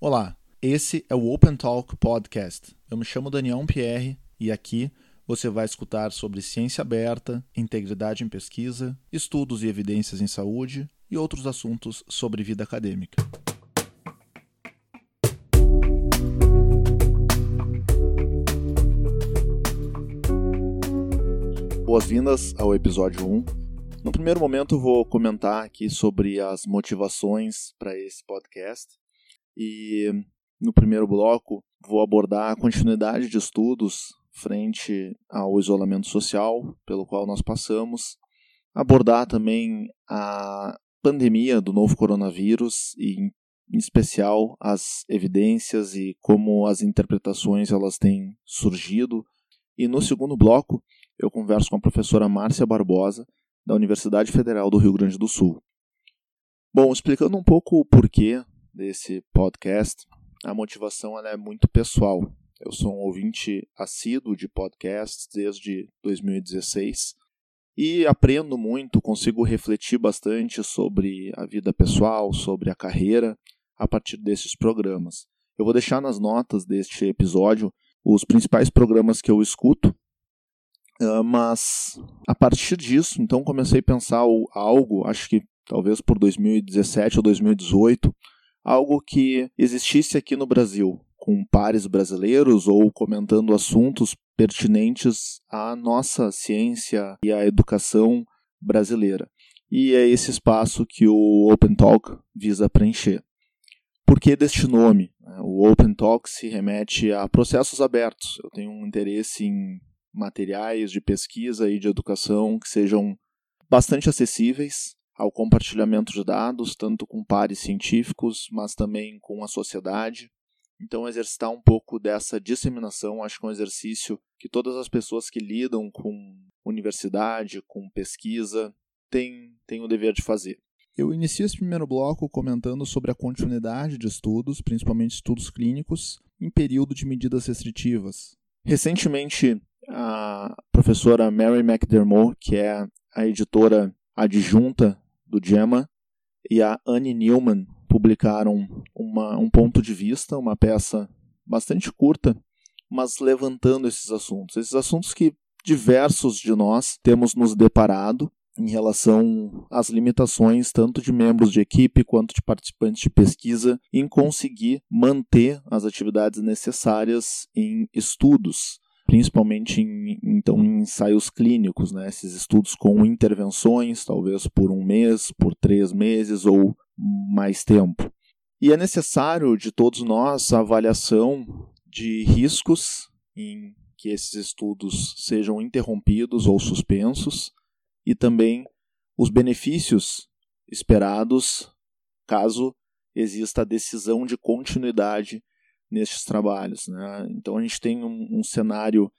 Olá, esse é o Open Talk Podcast. Eu me chamo Daniel Pierre e aqui você vai escutar sobre ciência aberta, integridade em pesquisa, estudos e evidências em saúde e outros assuntos sobre vida acadêmica. Boas-vindas ao episódio 1. No primeiro momento, vou comentar aqui sobre as motivações para esse podcast. E no primeiro bloco, vou abordar a continuidade de estudos frente ao isolamento social pelo qual nós passamos, abordar também a pandemia do novo coronavírus e em especial as evidências e como as interpretações elas têm surgido. E no segundo bloco, eu converso com a professora Márcia Barbosa, da Universidade Federal do Rio Grande do Sul. Bom, explicando um pouco o porquê desse podcast, a motivação é muito pessoal. Eu sou um ouvinte assíduo de podcasts desde 2016 e aprendo muito, consigo refletir bastante sobre a vida pessoal, sobre a carreira a partir desses programas. Eu vou deixar nas notas deste episódio os principais programas que eu escuto Uh, mas a partir disso, então comecei a pensar algo, acho que talvez por 2017 ou 2018, algo que existisse aqui no Brasil, com pares brasileiros ou comentando assuntos pertinentes à nossa ciência e à educação brasileira. E é esse espaço que o Open Talk visa preencher. Por que deste nome? O Open Talk se remete a processos abertos. Eu tenho um interesse em materiais de pesquisa e de educação que sejam bastante acessíveis ao compartilhamento de dados, tanto com pares científicos, mas também com a sociedade. Então, exercitar um pouco dessa disseminação, acho que é um exercício que todas as pessoas que lidam com universidade, com pesquisa, têm, têm o dever de fazer. Eu inicio esse primeiro bloco comentando sobre a continuidade de estudos, principalmente estudos clínicos, em período de medidas restritivas. Recentemente, a professora Mary McDermott, que é a editora adjunta do JAMA, e a Anne Newman publicaram uma, um ponto de vista, uma peça bastante curta, mas levantando esses assuntos. Esses assuntos que diversos de nós temos nos deparado em relação às limitações tanto de membros de equipe quanto de participantes de pesquisa em conseguir manter as atividades necessárias em estudos principalmente em, então, em ensaios clínicos, né? esses estudos com intervenções, talvez por um mês, por três meses ou mais tempo. E é necessário de todos nós a avaliação de riscos em que esses estudos sejam interrompidos ou suspensos e também os benefícios esperados caso exista a decisão de continuidade nestes trabalhos. Né? Então a gente tem um, um cenário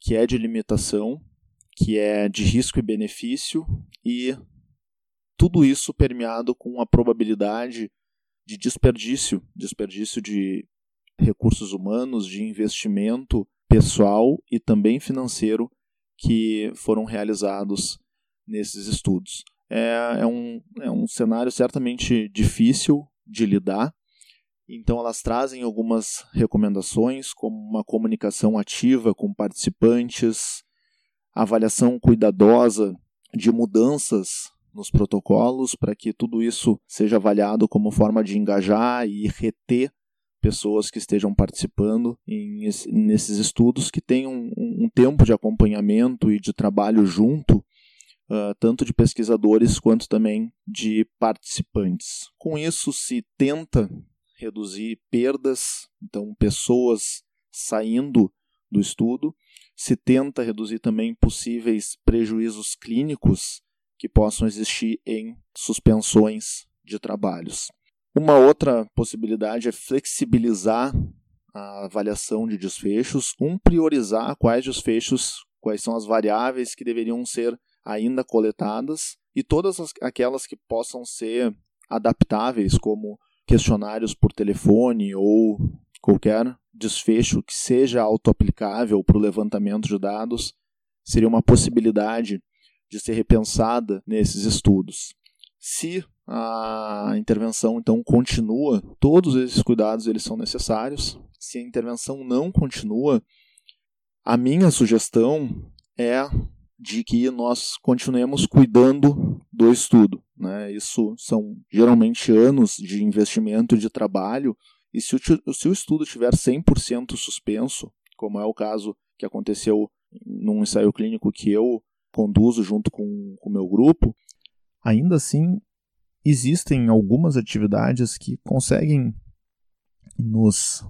que é de limitação, que é de risco e benefício, e tudo isso permeado com a probabilidade de desperdício, desperdício de recursos humanos, de investimento pessoal e também financeiro que foram realizados nesses estudos. É, é, um, é um cenário certamente difícil de lidar, então, elas trazem algumas recomendações, como uma comunicação ativa com participantes, avaliação cuidadosa de mudanças nos protocolos, para que tudo isso seja avaliado como forma de engajar e reter pessoas que estejam participando em, nesses estudos, que tenham um, um, tempo de acompanhamento e de trabalho junto, uh, tanto de pesquisadores quanto também de participantes. Com isso, se tenta reduzir perdas, então pessoas saindo do estudo, se tenta reduzir também possíveis prejuízos clínicos que possam existir em suspensões de trabalhos. Uma outra possibilidade é flexibilizar a avaliação de desfechos, um priorizar quais desfechos, quais são as variáveis que deveriam ser ainda coletadas e todas as, aquelas que possam ser adaptáveis, como questionários por telefone ou qualquer desfecho que seja auto-aplicável para o levantamento de dados seria uma possibilidade de ser repensada nesses estudos. Se a intervenção então continua, todos esses cuidados eles são necessários. Se a intervenção não continua, a minha sugestão é de que nós continuemos cuidando do estudo. Né? Isso são geralmente anos de investimento de trabalho, e se o, se o estudo estiver 100% suspenso, como é o caso que aconteceu num ensaio clínico que eu conduzo junto com o meu grupo, ainda assim existem algumas atividades que conseguem nos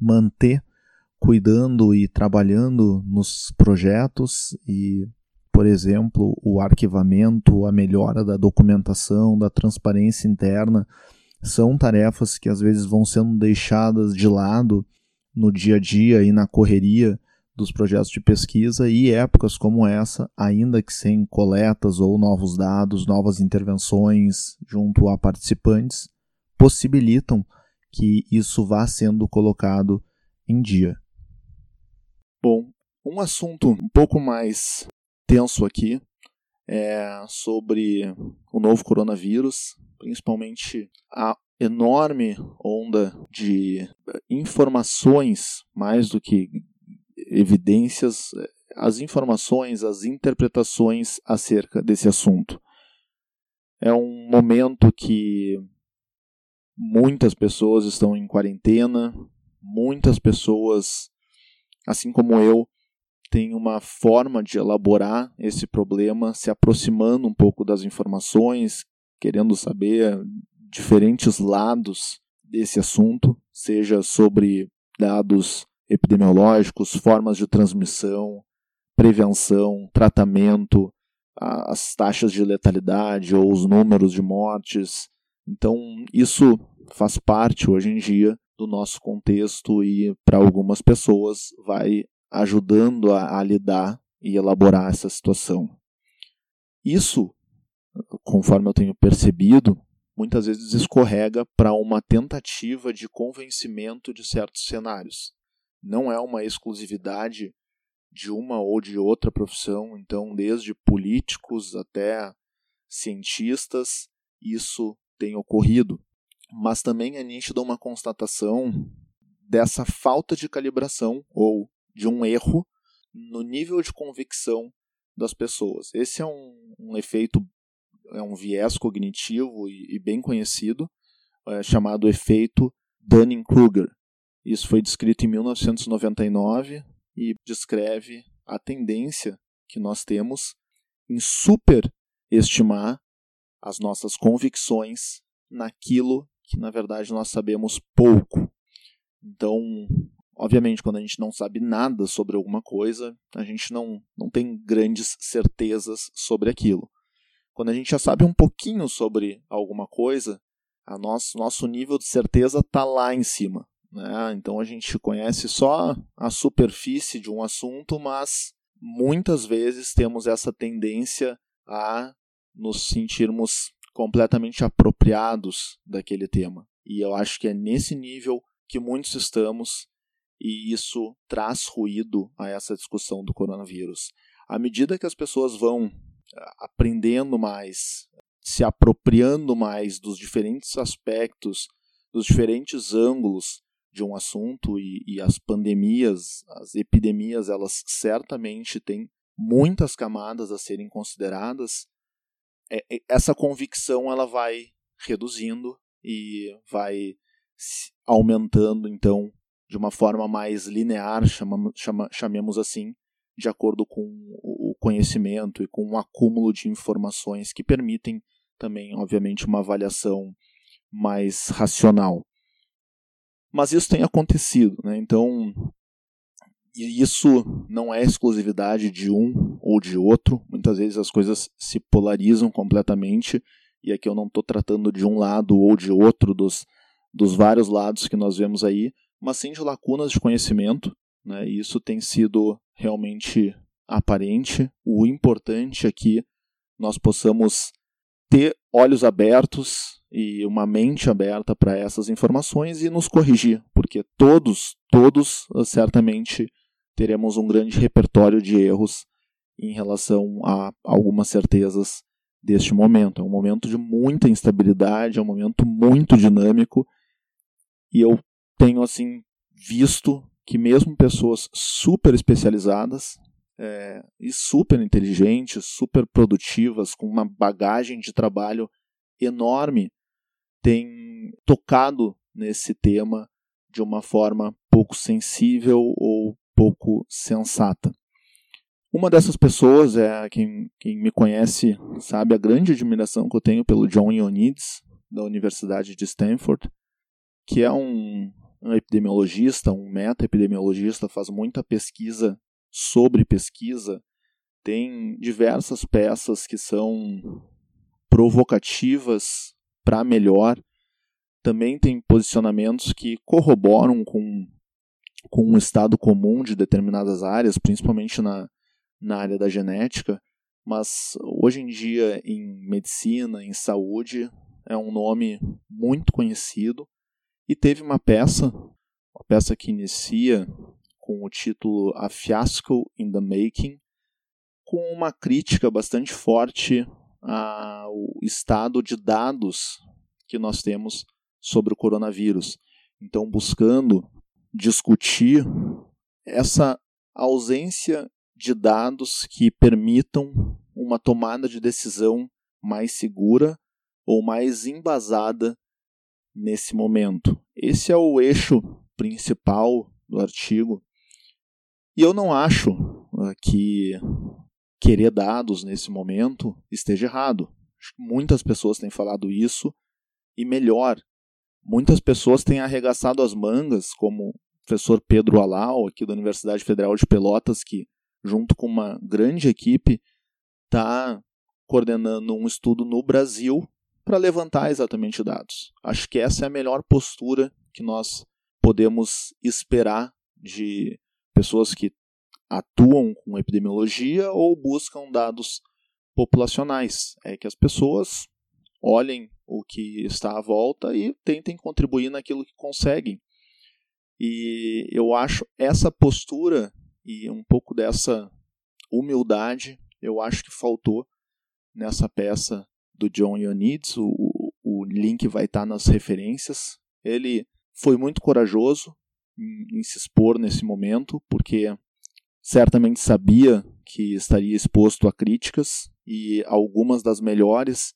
manter cuidando e trabalhando nos projetos e por exemplo, o arquivamento, a melhora da documentação, da transparência interna, são tarefas que às vezes vão sendo deixadas de lado no dia a dia e na correria dos projetos de pesquisa e épocas como essa, ainda que sem coletas ou novos dados, novas intervenções junto a participantes, possibilitam que isso vá sendo colocado em dia. Bom, um assunto um pouco mais tenso aqui é sobre o novo coronavírus, principalmente a enorme onda de informações, mais do que evidências, as informações, as interpretações acerca desse assunto. É um momento que muitas pessoas estão em quarentena, muitas pessoas, assim como eu, tem uma forma de elaborar esse problema, se aproximando um pouco das informações, querendo saber diferentes lados desse assunto, seja sobre dados epidemiológicos, formas de transmissão, prevenção, tratamento, as taxas de letalidade ou os números de mortes. Então, isso faz parte hoje em dia do nosso contexto e para algumas pessoas vai ajudando a, a lidar e elaborar essa situação. Isso, conforme eu tenho percebido, muitas vezes escorrega para uma tentativa de convencimento de certos cenários. Não é uma exclusividade de uma ou de outra profissão, então, desde políticos até cientistas, isso tem ocorrido. Mas também é nítida uma constatação dessa falta de calibração ou de um erro no nível de convicção das pessoas. Esse é um, um efeito, é um viés cognitivo e, e bem conhecido, é, chamado efeito Dunning-Kruger. Isso foi descrito em 1999 e descreve a tendência que nós temos em superestimar as nossas convicções naquilo que na verdade nós sabemos pouco. Então, Obviamente, quando a gente não sabe nada sobre alguma coisa, a gente não, não tem grandes certezas sobre aquilo. Quando a gente já sabe um pouquinho sobre alguma coisa, a nosso, nosso nível de certeza está lá em cima. Né? Então a gente conhece só a superfície de um assunto, mas muitas vezes temos essa tendência a nos sentirmos completamente apropriados daquele tema. E eu acho que é nesse nível que muitos estamos e isso traz ruído a essa discussão do coronavírus. À medida que as pessoas vão eh, aprendendo mais, se apropriando mais dos diferentes aspectos, dos diferentes ângulos de um assunto e, e as pandemias, as epidemias, elas certamente têm muitas camadas a serem consideradas. É, é, essa convicção ela vai reduzindo e vai aumentando então de uma forma mais linear, chama, chama, chamemos assim, de acordo com o conhecimento e com um acúmulo de informações que permitem também, obviamente, uma avaliação mais racional. Mas isso tem acontecido, né? então isso não é exclusividade de um ou de outro. Muitas vezes as coisas se polarizam completamente, e aqui eu não estou tratando de um lado ou de outro dos, dos vários lados que nós vemos aí, mas sim de lacunas de conhecimento, né? E isso tem sido realmente aparente. O importante é que nós possamos ter olhos abertos e uma mente aberta para essas informações e nos corrigir, porque todos, todos certamente teremos um grande repertório de erros em relação a algumas certezas deste momento. É um momento de muita instabilidade, é um momento muito dinâmico e eu tenho assim visto que mesmo pessoas super especializadas é, e super inteligentes, super produtivas, com uma bagagem de trabalho enorme, têm tocado nesse tema de uma forma pouco sensível ou pouco sensata. Uma dessas pessoas é quem, quem me conhece sabe a grande admiração que eu tenho pelo John Ioannidis da Universidade de Stanford, que é um, um epidemiologista, um meta-epidemiologista, faz muita pesquisa sobre pesquisa, tem diversas peças que são provocativas para melhor, também tem posicionamentos que corroboram com, com um estado comum de determinadas áreas, principalmente na, na área da genética, mas hoje em dia em medicina, em saúde, é um nome muito conhecido e teve uma peça, uma peça que inicia com o título A Fiasco in the Making, com uma crítica bastante forte ao estado de dados que nós temos sobre o coronavírus. Então, buscando discutir essa ausência de dados que permitam uma tomada de decisão mais segura ou mais embasada nesse momento. Esse é o eixo principal do artigo. E eu não acho uh, que querer dados nesse momento esteja errado. Muitas pessoas têm falado isso e melhor, muitas pessoas têm arregaçado as mangas, como o professor Pedro Alau, aqui da Universidade Federal de Pelotas, que junto com uma grande equipe está coordenando um estudo no Brasil para levantar exatamente dados. Acho que essa é a melhor postura que nós podemos esperar de pessoas que atuam com epidemiologia ou buscam dados populacionais. É que as pessoas olhem o que está à volta e tentem contribuir naquilo que conseguem. E eu acho essa postura e um pouco dessa humildade, eu acho que faltou nessa peça do John Ioannidis, o, o link vai estar nas referências. Ele foi muito corajoso em, em se expor nesse momento, porque certamente sabia que estaria exposto a críticas e algumas das melhores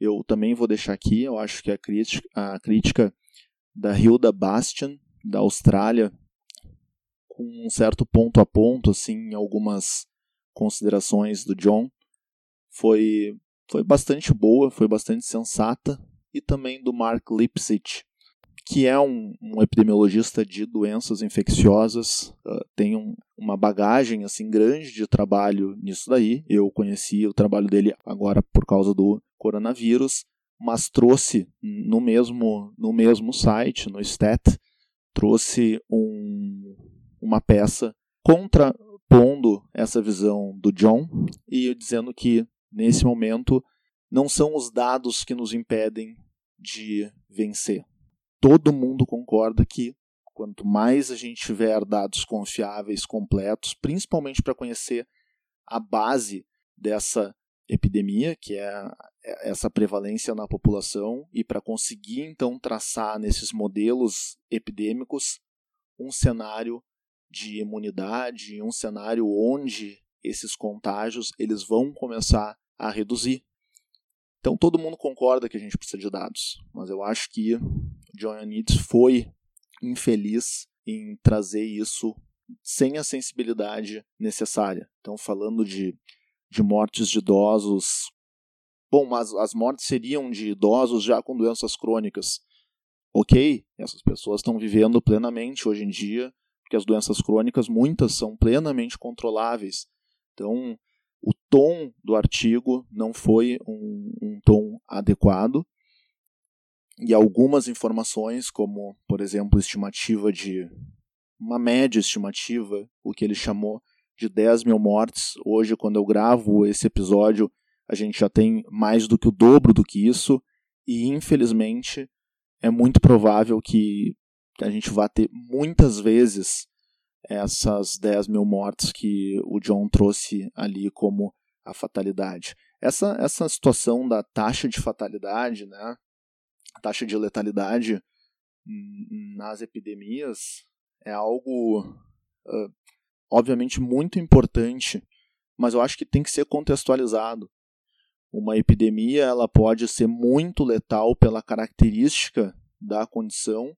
eu também vou deixar aqui. Eu acho que a crítica, a crítica da Hilda Bastian, da Austrália, com um certo ponto a ponto, assim, algumas considerações do John, foi foi bastante boa, foi bastante sensata, e também do Mark Lipsitch, que é um, um epidemiologista de doenças infecciosas, uh, tem um, uma bagagem assim grande de trabalho nisso daí. Eu conheci o trabalho dele agora por causa do coronavírus, mas trouxe no mesmo no mesmo site, no Stat, trouxe um, uma peça contrapondo essa visão do John e dizendo que nesse momento, não são os dados que nos impedem de vencer. Todo mundo concorda que quanto mais a gente tiver dados confiáveis, completos, principalmente para conhecer a base dessa epidemia, que é essa prevalência na população, e para conseguir então traçar nesses modelos epidêmicos um cenário de imunidade, um cenário onde esses contágios eles vão começar a reduzir. Então todo mundo concorda que a gente precisa de dados, mas eu acho que John Ioannidis foi infeliz em trazer isso sem a sensibilidade necessária. Então falando de, de mortes de idosos, bom, mas as mortes seriam de idosos já com doenças crônicas. Ok, essas pessoas estão vivendo plenamente hoje em dia, porque as doenças crônicas muitas são plenamente controláveis. Então, tom do artigo não foi um, um tom adequado e algumas informações, como, por exemplo, estimativa de uma média estimativa, o que ele chamou de 10 mil mortes. Hoje, quando eu gravo esse episódio, a gente já tem mais do que o dobro do que isso, e infelizmente é muito provável que a gente vá ter muitas vezes essas 10 mil mortes que o John trouxe ali como a fatalidade. Essa, essa situação da taxa de fatalidade, né, taxa de letalidade nas epidemias é algo, uh, obviamente, muito importante, mas eu acho que tem que ser contextualizado. Uma epidemia ela pode ser muito letal pela característica da condição,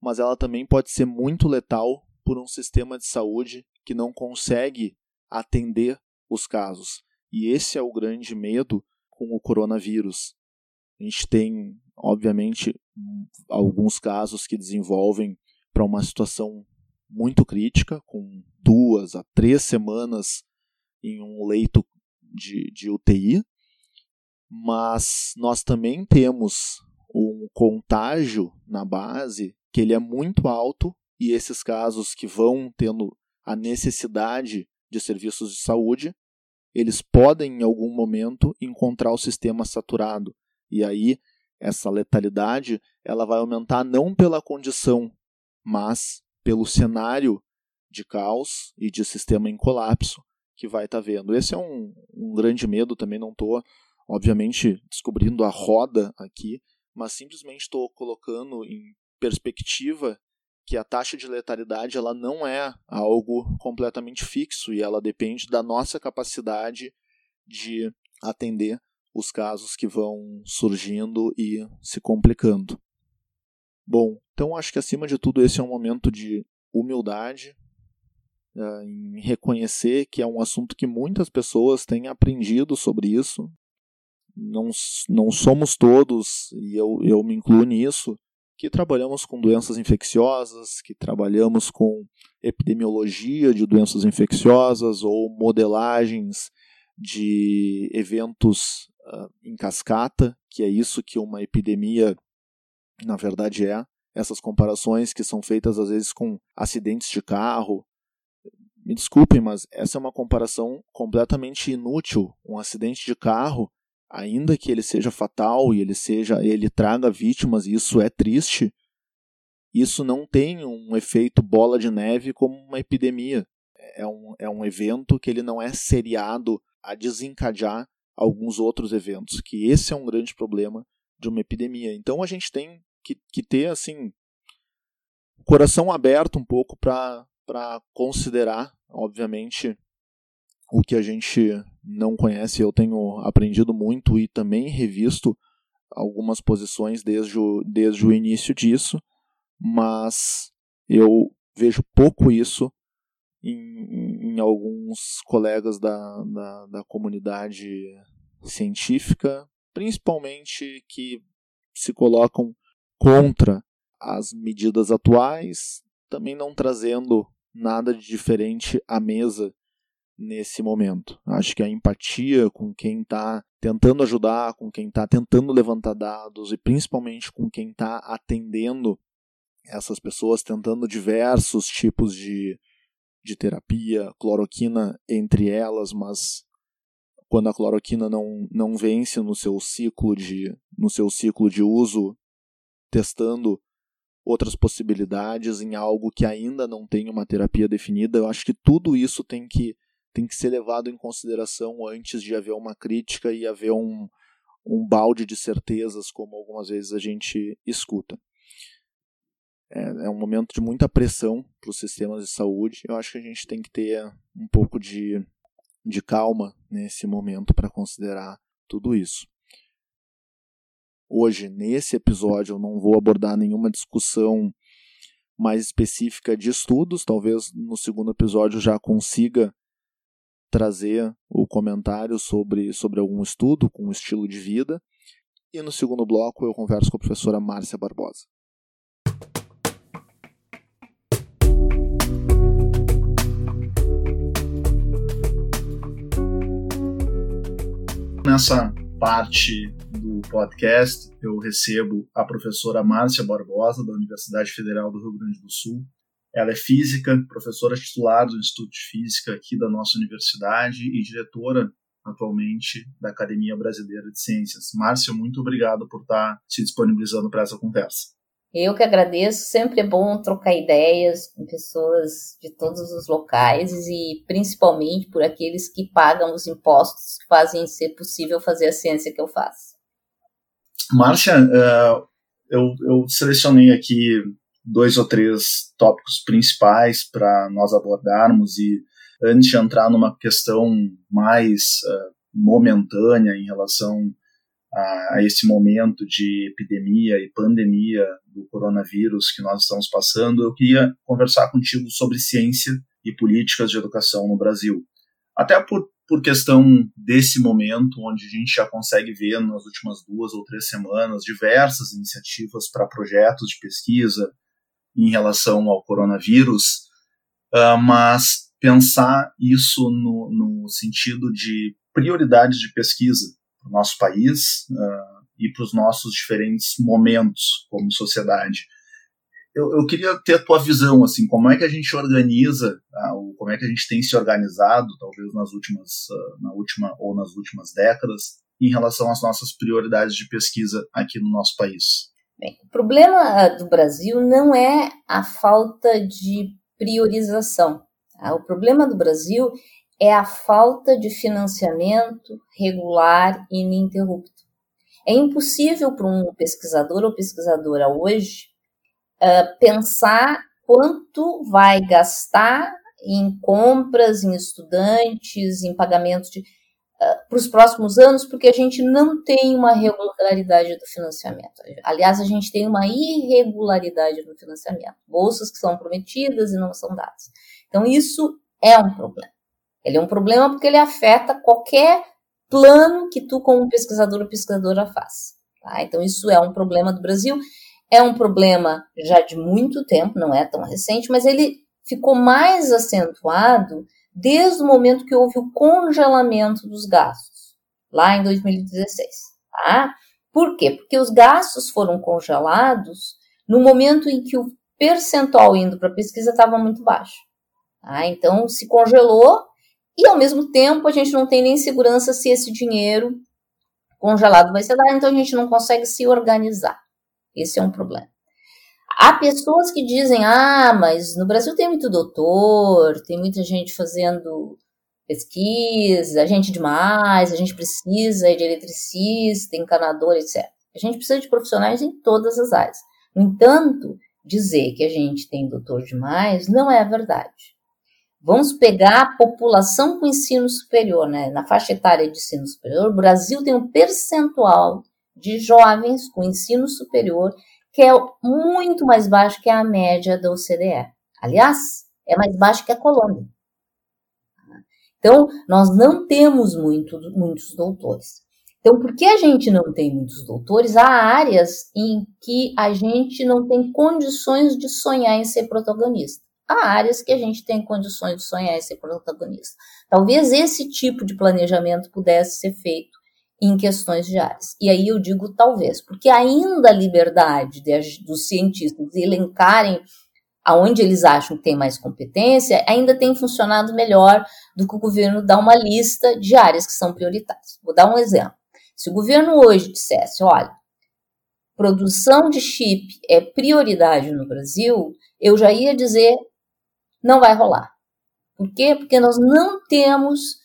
mas ela também pode ser muito letal por um sistema de saúde que não consegue atender os casos. E esse é o grande medo com o coronavírus. A gente tem, obviamente, alguns casos que desenvolvem para uma situação muito crítica, com duas a três semanas em um leito de, de UTI, mas nós também temos um contágio na base que ele é muito alto e esses casos que vão tendo a necessidade de serviços de saúde, eles podem em algum momento encontrar o sistema saturado e aí essa letalidade ela vai aumentar não pela condição, mas pelo cenário de caos e de sistema em colapso que vai estar tá vendo. Esse é um, um grande medo, também não estou, obviamente, descobrindo a roda aqui, mas simplesmente estou colocando em perspectiva que a taxa de letalidade ela não é algo completamente fixo e ela depende da nossa capacidade de atender os casos que vão surgindo e se complicando. Bom, então acho que acima de tudo esse é um momento de humildade, uh, em reconhecer que é um assunto que muitas pessoas têm aprendido sobre isso. Não, não somos todos, e eu, eu me incluo nisso, que trabalhamos com doenças infecciosas, que trabalhamos com epidemiologia de doenças infecciosas ou modelagens de eventos uh, em cascata, que é isso que uma epidemia na verdade é. Essas comparações que são feitas às vezes com acidentes de carro. Me desculpem, mas essa é uma comparação completamente inútil. Um acidente de carro, ainda que ele seja fatal e ele seja, ele traga vítimas, e isso é triste, isso não tem um efeito bola de neve como uma epidemia. É um, é um evento que ele não é seriado a desencadear alguns outros eventos, que esse é um grande problema de uma epidemia. Então a gente tem que, que ter assim coração aberto um pouco para considerar, obviamente, o que a gente não conhece. Eu tenho aprendido muito e também revisto algumas posições desde o, desde o início disso, mas eu vejo pouco isso em, em alguns colegas da, da, da comunidade científica, principalmente que se colocam contra as medidas atuais, também não trazendo nada de diferente à mesa nesse momento. Acho que a empatia com quem está tentando ajudar, com quem está tentando levantar dados e principalmente com quem está atendendo essas pessoas, tentando diversos tipos de de terapia, cloroquina entre elas, mas quando a cloroquina não, não vence no seu ciclo de no seu ciclo de uso, testando outras possibilidades em algo que ainda não tem uma terapia definida, eu acho que tudo isso tem que tem que ser levado em consideração antes de haver uma crítica e haver um, um balde de certezas, como algumas vezes a gente escuta é, é um momento de muita pressão para os sistemas de saúde. Eu acho que a gente tem que ter um pouco de, de calma nesse momento para considerar tudo isso. Hoje, nesse episódio, eu não vou abordar nenhuma discussão mais específica de estudos. Talvez no segundo episódio já consiga trazer o comentário sobre, sobre algum estudo com estilo de vida. E no segundo bloco eu converso com a professora Márcia Barbosa. Nessa parte do podcast, eu recebo a professora Márcia Barbosa, da Universidade Federal do Rio Grande do Sul. Ela é física, professora titular do Instituto de Física aqui da nossa universidade e diretora atualmente da Academia Brasileira de Ciências. Márcia, muito obrigado por estar se disponibilizando para essa conversa. Eu que agradeço, sempre é bom trocar ideias com pessoas de todos os locais e principalmente por aqueles que pagam os impostos que fazem ser possível fazer a ciência que eu faço. Márcia, uh, eu, eu selecionei aqui dois ou três tópicos principais para nós abordarmos e antes de entrar numa questão mais uh, momentânea em relação a, a, esse momento de epidemia e pandemia do coronavírus que nós estamos passando, eu queria conversar contigo sobre ciência e políticas de educação no Brasil. Até por, por questão desse momento, onde a gente já consegue ver nas últimas duas ou três semanas diversas iniciativas para projetos de pesquisa em relação ao coronavírus, uh, mas pensar isso no, no sentido de prioridades de pesquisa para o nosso país uh, e para os nossos diferentes momentos como sociedade. Eu, eu, queria ter a tua visão, assim, como é que a gente organiza, uh, como é que a gente tem se organizado, talvez nas últimas, uh, na última ou nas últimas décadas, em relação às nossas prioridades de pesquisa aqui no nosso país. Bem, o problema do Brasil não é a falta de priorização. Tá? O problema do Brasil é a falta de financiamento regular e ininterrupto. É impossível para um pesquisador ou pesquisadora hoje uh, pensar quanto vai gastar em compras, em estudantes, em pagamentos de, para os próximos anos, porque a gente não tem uma regularidade do financiamento. Aliás, a gente tem uma irregularidade no financiamento. Bolsas que são prometidas e não são dadas. Então, isso é um problema. Ele é um problema porque ele afeta qualquer plano que tu, como pesquisador ou pesquisadora, faz. Tá? Então, isso é um problema do Brasil. É um problema já de muito tempo, não é tão recente, mas ele ficou mais acentuado desde o momento que houve o congelamento dos gastos, lá em 2016. Tá? Por quê? Porque os gastos foram congelados no momento em que o percentual indo para a pesquisa estava muito baixo. Tá? Então, se congelou e ao mesmo tempo a gente não tem nem segurança se esse dinheiro congelado vai ser dado, então a gente não consegue se organizar. Esse é um problema. Há pessoas que dizem: ah, mas no Brasil tem muito doutor, tem muita gente fazendo pesquisa, gente demais, a gente precisa de eletricista, encanador, etc. A gente precisa de profissionais em todas as áreas. No entanto, dizer que a gente tem doutor demais não é a verdade. Vamos pegar a população com ensino superior, né? Na faixa etária de ensino superior, o Brasil tem um percentual de jovens com ensino superior que é muito mais baixo que a média da OCDE. Aliás, é mais baixo que a Colômbia. Então, nós não temos muito, muitos doutores. Então, por que a gente não tem muitos doutores? Há áreas em que a gente não tem condições de sonhar em ser protagonista há áreas que a gente tem condições de sonhar e ser protagonista. Talvez esse tipo de planejamento pudesse ser feito em questões de áreas. E aí eu digo talvez, porque ainda a liberdade de, dos cientistas elencarem aonde eles acham que tem mais competência, ainda tem funcionado melhor do que o governo dar uma lista de áreas que são prioritárias. Vou dar um exemplo. Se o governo hoje dissesse, olha, produção de chip é prioridade no Brasil, eu já ia dizer não vai rolar. Por quê? Porque nós não temos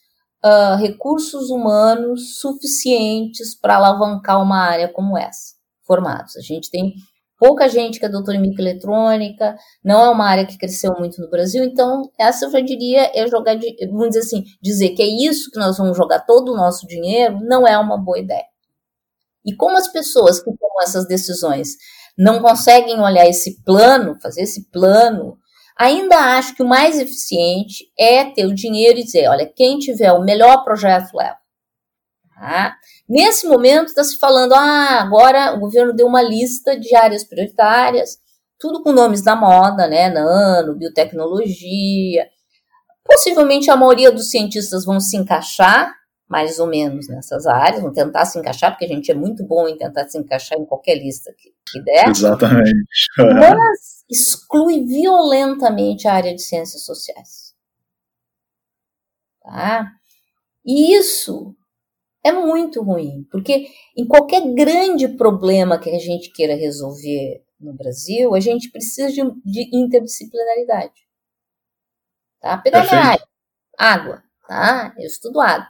uh, recursos humanos suficientes para alavancar uma área como essa, formados. A gente tem pouca gente que é doutora em microeletrônica, não é uma área que cresceu muito no Brasil, então essa eu já diria é jogar, vamos dizer assim, dizer que é isso que nós vamos jogar todo o nosso dinheiro, não é uma boa ideia. E como as pessoas que tomam essas decisões não conseguem olhar esse plano, fazer esse plano Ainda acho que o mais eficiente é ter o dinheiro e dizer: olha, quem tiver o melhor projeto leva. Tá? Nesse momento está se falando: ah, agora o governo deu uma lista de áreas prioritárias, tudo com nomes da moda, né? Nano, biotecnologia. Possivelmente a maioria dos cientistas vão se encaixar mais ou menos nessas áreas, vão tentar se encaixar, porque a gente é muito bom em tentar se encaixar em qualquer lista que, que der. Exatamente. Mas exclui violentamente a área de ciências sociais. Tá? E isso é muito ruim, porque em qualquer grande problema que a gente queira resolver no Brasil, a gente precisa de, de interdisciplinaridade. Tá? Área, água, tá? Eu estudo água,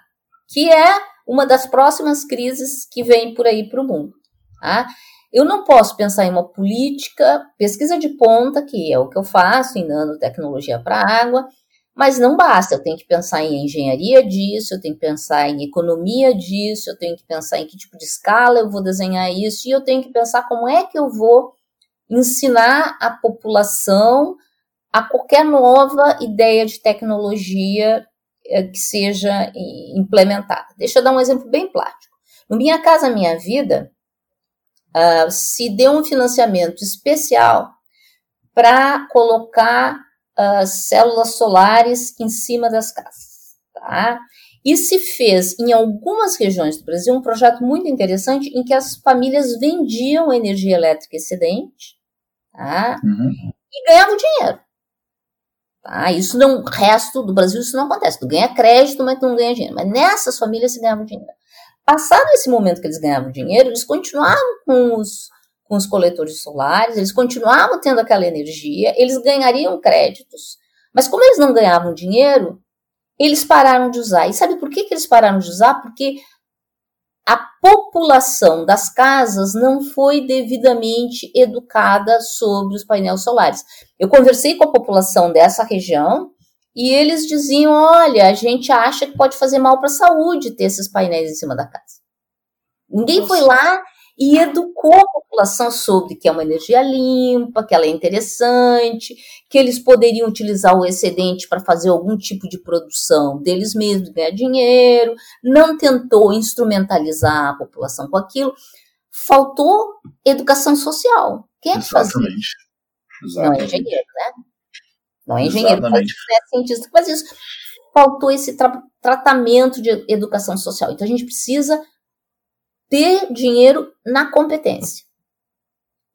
que é uma das próximas crises que vem por aí para o mundo. Tá? Eu não posso pensar em uma política, pesquisa de ponta, que é o que eu faço em nanotecnologia para água, mas não basta, eu tenho que pensar em engenharia disso, eu tenho que pensar em economia disso, eu tenho que pensar em que tipo de escala eu vou desenhar isso, e eu tenho que pensar como é que eu vou ensinar a população a qualquer nova ideia de tecnologia eh, que seja implementada. Deixa eu dar um exemplo bem prático. No Minha Casa Minha Vida, uh, se deu um financiamento especial para colocar uh, células solares em cima das casas. Tá? E se fez em algumas regiões do Brasil um projeto muito interessante em que as famílias vendiam energia elétrica excedente tá? Uhum. e ganhavam dinheiro. Tá? Isso não, resto do Brasil isso não acontece. Tu ganha crédito, mas tu não ganha dinheiro. Mas nessas famílias se ganhavam dinheiro. Passado esse momento que eles ganhavam dinheiro, eles continuavam com os, com os coletores solares, eles continuavam tendo aquela energia, eles ganhariam créditos. Mas como eles não ganhavam dinheiro, eles pararam de usar. E sabe por que, que eles pararam de usar? Porque a população das casas não foi devidamente educada sobre os painéis solares. Eu conversei com a população dessa região e eles diziam: olha, a gente acha que pode fazer mal para a saúde ter esses painéis em cima da casa. Ninguém foi lá e educou a população sobre que é uma energia limpa, que ela é interessante, que eles poderiam utilizar o excedente para fazer algum tipo de produção deles mesmos, ganhar dinheiro, não tentou instrumentalizar a população com aquilo. Faltou educação social. Quem é que faz isso? Exatamente. Não é engenheiro, né? Não é engenheiro, isso, é cientista que faz isso. Faltou esse tra tratamento de educação social. Então a gente precisa ter dinheiro na competência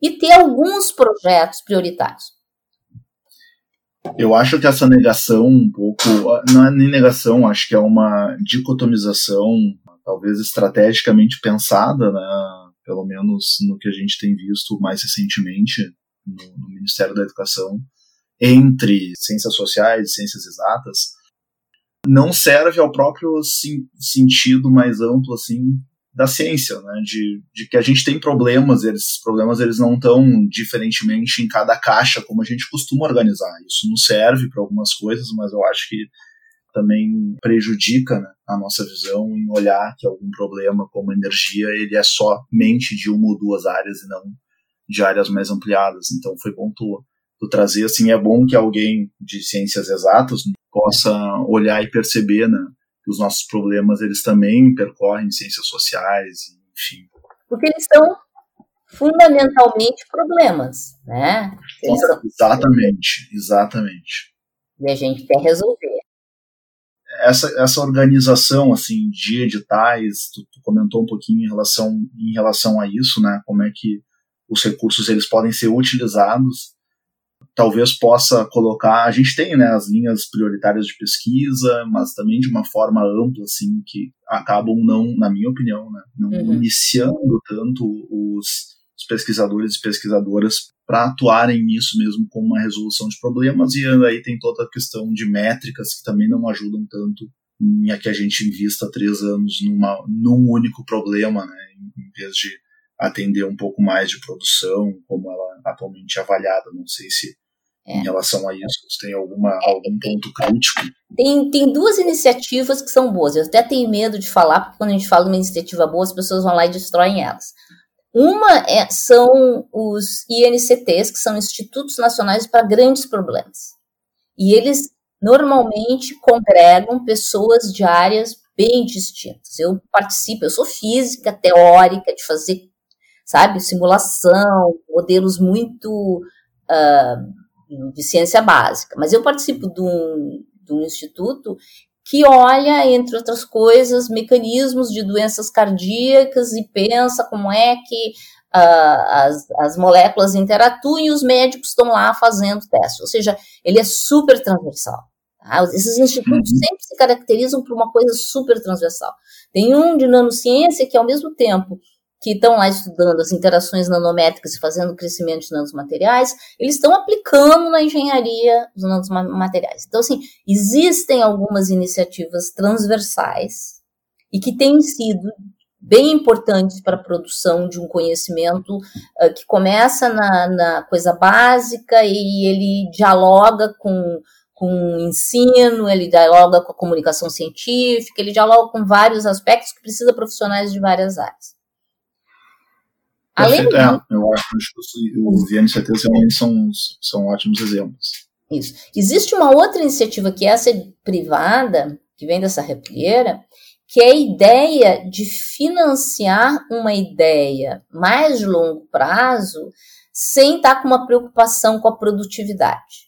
e ter alguns projetos prioritários. Eu acho que essa negação um pouco, não é nem negação, acho que é uma dicotomização, talvez estrategicamente pensada, né, pelo menos no que a gente tem visto mais recentemente no, no Ministério da Educação, entre ciências sociais e ciências exatas, não serve ao próprio sim, sentido mais amplo assim da ciência, né? De, de que a gente tem problemas, esses problemas eles não estão diferentemente em cada caixa como a gente costuma organizar. Isso não serve para algumas coisas, mas eu acho que também prejudica né, a nossa visão em olhar que algum problema como energia ele é somente de uma ou duas áreas e não de áreas mais ampliadas. Então foi bom tu, tu trazer assim é bom que alguém de ciências exatas possa olhar e perceber né, que os nossos problemas eles também percorrem ciências sociais, enfim. Porque eles são fundamentalmente problemas, né? São... Exatamente, exatamente. E a gente quer resolver. Essa, essa organização assim de editais, tu, tu comentou um pouquinho em relação, em relação a isso, né? Como é que os recursos eles podem ser utilizados talvez possa colocar. A gente tem né, as linhas prioritárias de pesquisa, mas também de uma forma ampla, assim, que acabam não, na minha opinião, né, não uhum. iniciando tanto os, os pesquisadores e pesquisadoras para atuarem nisso mesmo como uma resolução de problemas, e aí tem toda a questão de métricas que também não ajudam tanto em a que a gente invista três anos numa, num único problema, né, em vez de atender um pouco mais de produção, como ela atualmente é avaliada. Não sei se é. em relação a isso? Você tem alguma, algum ponto crítico? Tem, tem duas iniciativas que são boas. Eu até tenho medo de falar, porque quando a gente fala de uma iniciativa boa, as pessoas vão lá e destroem elas. Uma é, são os INCTs, que são Institutos Nacionais para Grandes Problemas. E eles normalmente congregam pessoas de áreas bem distintas. Eu participo, eu sou física teórica, de fazer, sabe, simulação, modelos muito. Uh, de ciência básica, mas eu participo de um, de um instituto que olha, entre outras coisas, mecanismos de doenças cardíacas e pensa como é que uh, as, as moléculas interatuam e os médicos estão lá fazendo testes. Ou seja, ele é super transversal. Tá? Esses institutos uhum. sempre se caracterizam por uma coisa super transversal. Tem um de nanociência que, ao mesmo tempo que estão lá estudando as interações nanométricas e fazendo o crescimento de nanomateriais, eles estão aplicando na engenharia os nanomateriais. Então, assim, existem algumas iniciativas transversais e que têm sido bem importantes para a produção de um conhecimento uh, que começa na, na, coisa básica e ele dialoga com, com o ensino, ele dialoga com a comunicação científica, ele dialoga com vários aspectos que precisa profissionais de várias áreas. Além de... é, eu acho que os INCTs realmente são, são ótimos exemplos. Isso. Existe uma outra iniciativa que é essa privada, que vem dessa replieira, que é a ideia de financiar uma ideia mais de longo prazo sem estar com uma preocupação com a produtividade.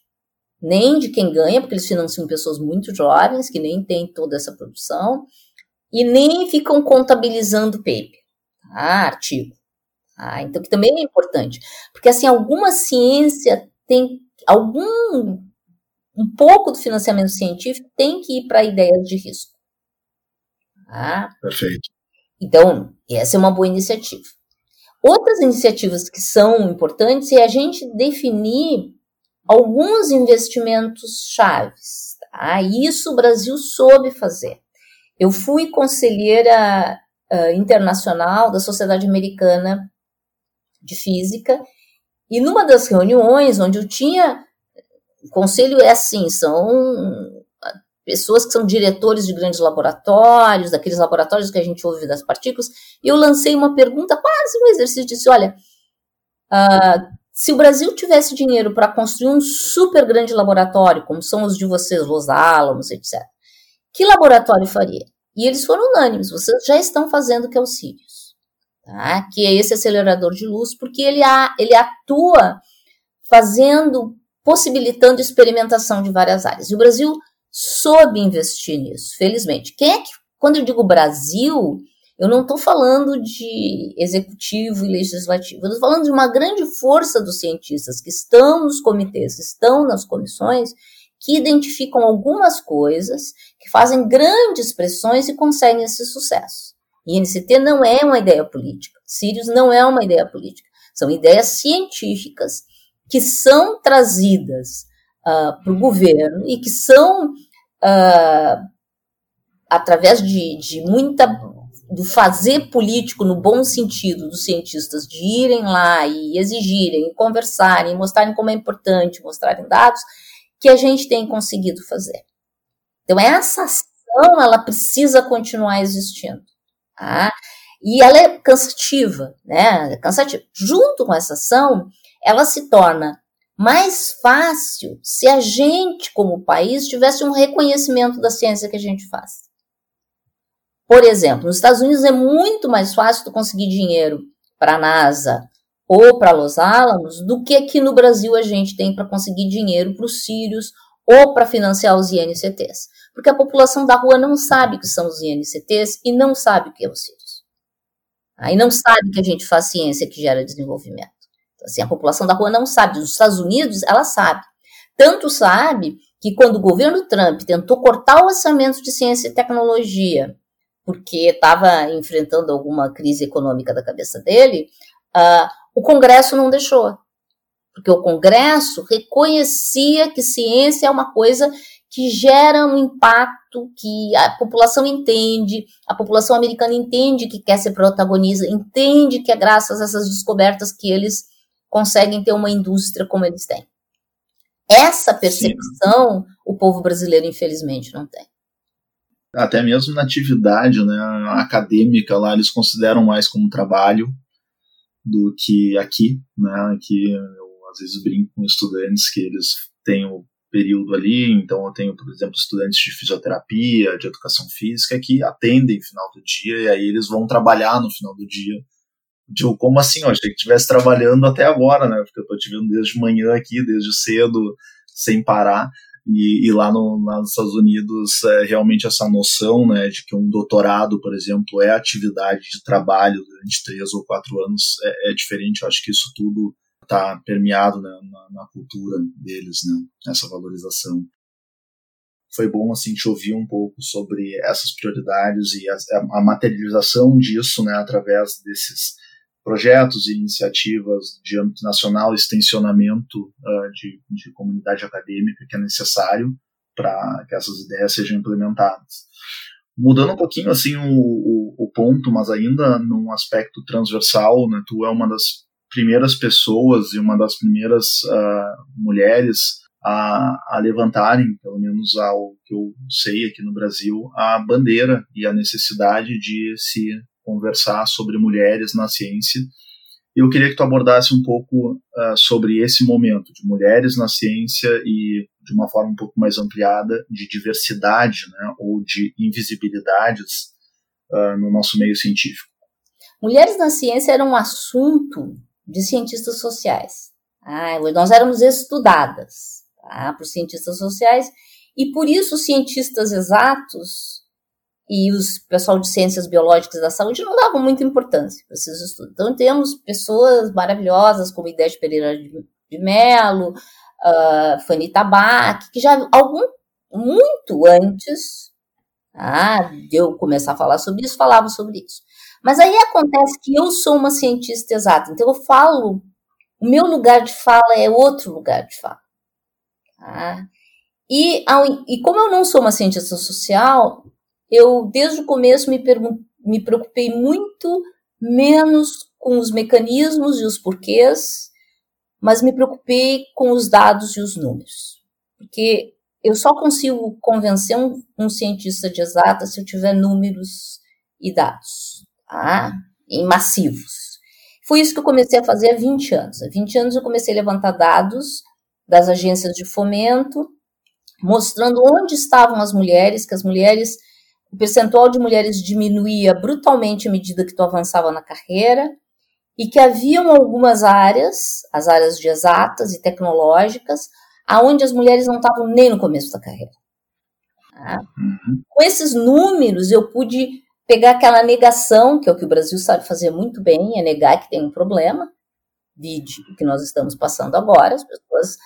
Nem de quem ganha, porque eles financiam pessoas muito jovens, que nem têm toda essa produção, e nem ficam contabilizando paper, tá? artigo. Tá? Então, que também é importante. Porque, assim, alguma ciência tem algum. Um pouco do financiamento científico tem que ir para ideias de risco. Tá? Perfeito. Então, essa é uma boa iniciativa. Outras iniciativas que são importantes é a gente definir alguns investimentos chaves. Tá? Isso o Brasil soube fazer. Eu fui conselheira uh, internacional da Sociedade Americana de Física e numa das reuniões onde eu tinha o conselho é assim, são pessoas que são diretores de grandes laboratórios, daqueles laboratórios que a gente ouve das partículas, e eu lancei uma pergunta, quase um exercício, disse, olha, uh, se o Brasil tivesse dinheiro para construir um super grande laboratório, como são os de vocês, Los Alamos, etc., que laboratório faria? E eles foram unânimes, vocês já estão fazendo o que é o Sirius, tá? que é esse acelerador de luz, porque ele, a, ele atua fazendo, possibilitando experimentação de várias áreas. E o Brasil soube investir nisso, felizmente. Quem é que, quando eu digo Brasil, eu não estou falando de executivo e legislativo, eu estou falando de uma grande força dos cientistas que estão nos comitês, estão nas comissões, que identificam algumas coisas, que fazem grandes pressões e conseguem esse sucesso. INCT não é uma ideia política, Sirius não é uma ideia política, são ideias científicas que são trazidas uh, ah, para o governo e que são, uh, através de, de muita do fazer político no bom sentido dos cientistas de irem lá e exigirem, e conversarem, mostrarem como é importante, mostrarem dados, que a gente tem conseguido fazer. Então essa ação ela precisa continuar existindo, tá? E ela é cansativa, né? É cansativa. Junto com essa ação, ela se torna mais fácil se a gente, como país, tivesse um reconhecimento da ciência que a gente faz. Por exemplo, nos Estados Unidos é muito mais fácil tu conseguir dinheiro para a NASA ou para Los Alamos do que aqui no Brasil a gente tem para conseguir dinheiro para os Sírios ou para financiar os INCTs. Porque a população da rua não sabe o que são os INCTs e não sabe o que é os Sírios. Aí não sabe que a gente faz ciência que gera desenvolvimento. Assim, a população da rua não sabe. Nos Estados Unidos, ela sabe. Tanto sabe que quando o governo Trump tentou cortar o orçamento de ciência e tecnologia, porque estava enfrentando alguma crise econômica da cabeça dele, uh, o Congresso não deixou. Porque o Congresso reconhecia que ciência é uma coisa que gera um impacto que a população entende, a população americana entende que quer ser protagonista, entende que é graças a essas descobertas que eles conseguem ter uma indústria como eles têm. Essa percepção Sim. o povo brasileiro, infelizmente, não tem. Até mesmo na atividade né, acadêmica lá, eles consideram mais como trabalho do que aqui. Né, aqui eu às vezes brinco com estudantes que eles têm o período ali, então eu tenho, por exemplo, estudantes de fisioterapia, de educação física, que atendem no final do dia, e aí eles vão trabalhar no final do dia Tipo, como assim? Eu achei que estivesse trabalhando até agora, né? Porque eu tô te vendo desde manhã aqui, desde cedo, sem parar. E, e lá no, nos Estados Unidos, é, realmente essa noção né, de que um doutorado, por exemplo, é atividade de trabalho durante três ou quatro anos é, é diferente. Eu acho que isso tudo está permeado né, na, na, cultura deles, né, essa valorização. Foi bom assim te ouvir um pouco sobre essas prioridades e a, a materialização disso, né, através desses projetos e iniciativas de âmbito nacional, extensionamento uh, de, de comunidade acadêmica que é necessário para que essas ideias sejam implementadas. Mudando um pouquinho assim o, o, o, ponto, mas ainda num aspecto transversal, né, tu é uma das primeiras pessoas e uma das primeiras uh, mulheres a, a, levantarem, pelo menos ao que eu sei aqui no Brasil, a bandeira e a necessidade de se conversar sobre mulheres na ciência. Eu queria que tu abordasse um pouco uh, sobre esse momento de mulheres na ciência e de uma forma um pouco mais ampliada de diversidade, né, ou de invisibilidades uh, no nosso meio científico. Mulheres na ciência era um assunto de cientistas sociais. Ah, nós éramos estudadas tá, por cientistas sociais e por isso os cientistas exatos e os pessoal de ciências biológicas da saúde não davam muita importância para esses estudos. Então temos pessoas maravilhosas como Idete Pereira de, Mello, uh, Fanny Tabac, que já algum muito antes ah, de eu começar a falar sobre isso, falavam sobre isso. Mas aí acontece que eu sou uma cientista exata, então eu falo, o meu lugar de fala é outro lugar de fala. Tá? E, ao, e como eu não sou uma cientista social, eu desde o começo me, me preocupei muito menos com os mecanismos e os porquês, mas me preocupei com os dados e os números. Porque eu só consigo convencer um, um cientista de exata se eu tiver números e dados, tá? em massivos. Foi isso que eu comecei a fazer há 20 anos. Há 20 anos eu comecei a levantar dados das agências de fomento, mostrando onde estavam as mulheres, que as mulheres o percentual de mulheres diminuía brutalmente à medida que tu avançava na carreira e que haviam algumas áreas, as áreas de exatas e tecnológicas, aonde as mulheres não estavam nem no começo da carreira. Tá? Uhum. Com esses números, eu pude pegar aquela negação, que é o que o Brasil sabe fazer muito bem, é negar que tem um problema, vide o que nós estamos passando agora, as pessoas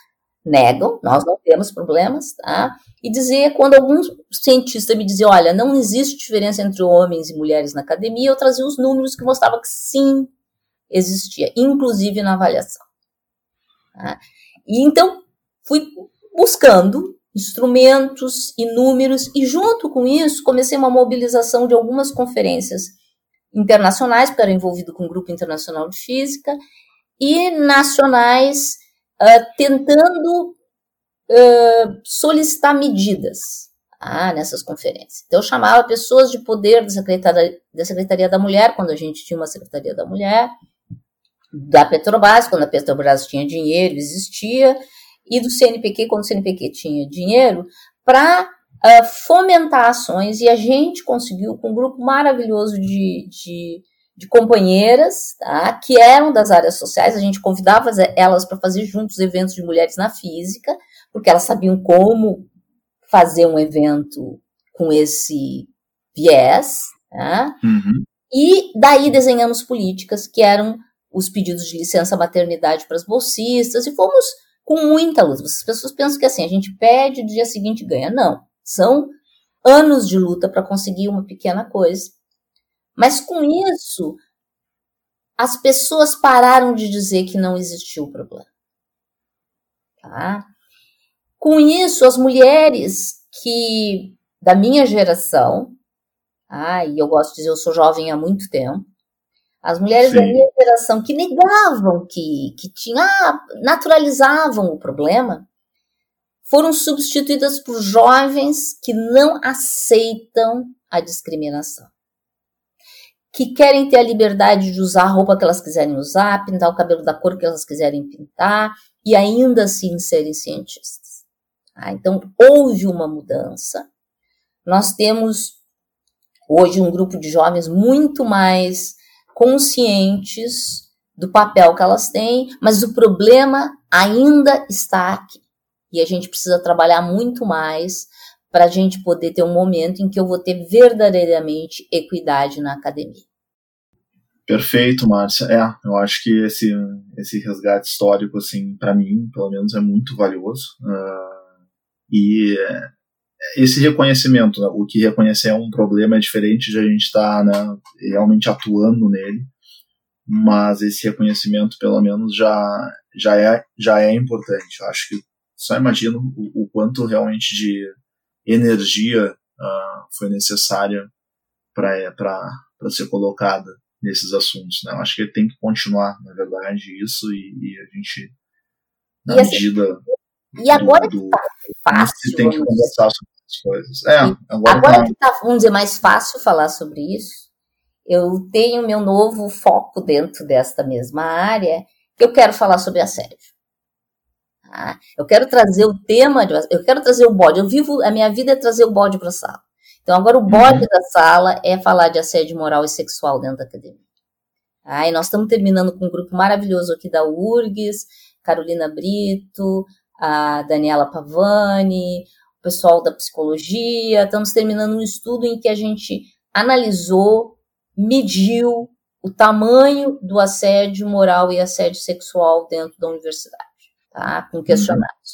negam, nós não temos problemas, tá? E dizer, quando algum cientista me dizia, olha, não existe diferença entre homens e mulheres na academia, eu trazia os números que mostravam que sim, existia, inclusive na avaliação. Tá? E então, fui buscando instrumentos e números, e junto com isso, comecei uma mobilização de algumas conferências internacionais, porque era envolvido com o Grupo Internacional de Física, e nacionais uh, tentando uh, solicitar medidas ah, nessas conferências. Então, eu chamava pessoas de poder da Secretaria, da Secretaria da Mulher, quando a gente tinha uma Secretaria da Mulher, da Petrobras, quando a Petrobras tinha dinheiro, existia, e do CNPq, quando o CNPq tinha dinheiro, para uh, fomentar ações, e a gente conseguiu, com um grupo maravilhoso de, de de companheiras, tá, que eram das áreas sociais, a gente convidava elas para fazer juntos eventos de mulheres na física, porque elas sabiam como fazer um evento com esse viés, tá? Uhum. E daí desenhamos políticas que eram os pedidos de licença maternidade para as bolsistas e fomos com muita luz. As pessoas pensam que assim, a gente pede e no dia seguinte ganha. Não. São anos de luta para conseguir uma pequena coisa. Mas com isso, as pessoas pararam de dizer que não existiu o problema. Tá? Com isso, as mulheres que da minha geração, ah, e eu gosto de dizer, eu sou jovem há muito tempo, as mulheres Sim. da minha geração que negavam que, que tinha, ah, naturalizavam o problema, foram substituídas por jovens que não aceitam a discriminação que querem ter a liberdade de usar a roupa que elas quiserem usar, pintar o cabelo da cor que elas quiserem pintar e ainda assim serem cientistas. Tá? Então, houve uma mudança. Nós temos hoje um grupo de jovens muito mais conscientes do papel que elas têm, mas o problema ainda está aqui. E a gente precisa trabalhar muito mais para a gente poder ter um momento em que eu vou ter verdadeiramente equidade na academia. Perfeito, Márcia. É, eu acho que esse, esse resgate histórico, assim, para mim, pelo menos, é muito valioso. Uh, e esse reconhecimento, né, o que reconhecer é um problema é diferente de a gente estar tá, né, realmente atuando nele. mas esse reconhecimento pelo menos já, já, é, já é importante. Eu acho que só imagino o, o quanto realmente de energia uh, foi necessária para ser colocada nesses assuntos. Né? Eu acho que tem que continuar, na verdade, isso e, e a gente, na e assim, medida. E agora do, que tá fácil. Tem que conversar sobre as coisas. É, agora, agora tá... que tá, vamos dizer, mais fácil falar sobre isso, eu tenho meu novo foco dentro desta mesma área, que eu quero falar sobre assédio. Ah, eu quero trazer o tema, de, eu quero trazer o bode. Eu vivo, a minha vida é trazer o bode para a sala. Então, agora o bode uhum. da sala é falar de assédio moral e sexual dentro da academia. Ah, e nós estamos terminando com um grupo maravilhoso aqui da URGS, Carolina Brito, a Daniela Pavani, pessoal da psicologia. Estamos terminando um estudo em que a gente analisou, mediu o tamanho do assédio moral e assédio sexual dentro da universidade tá? Com questionários.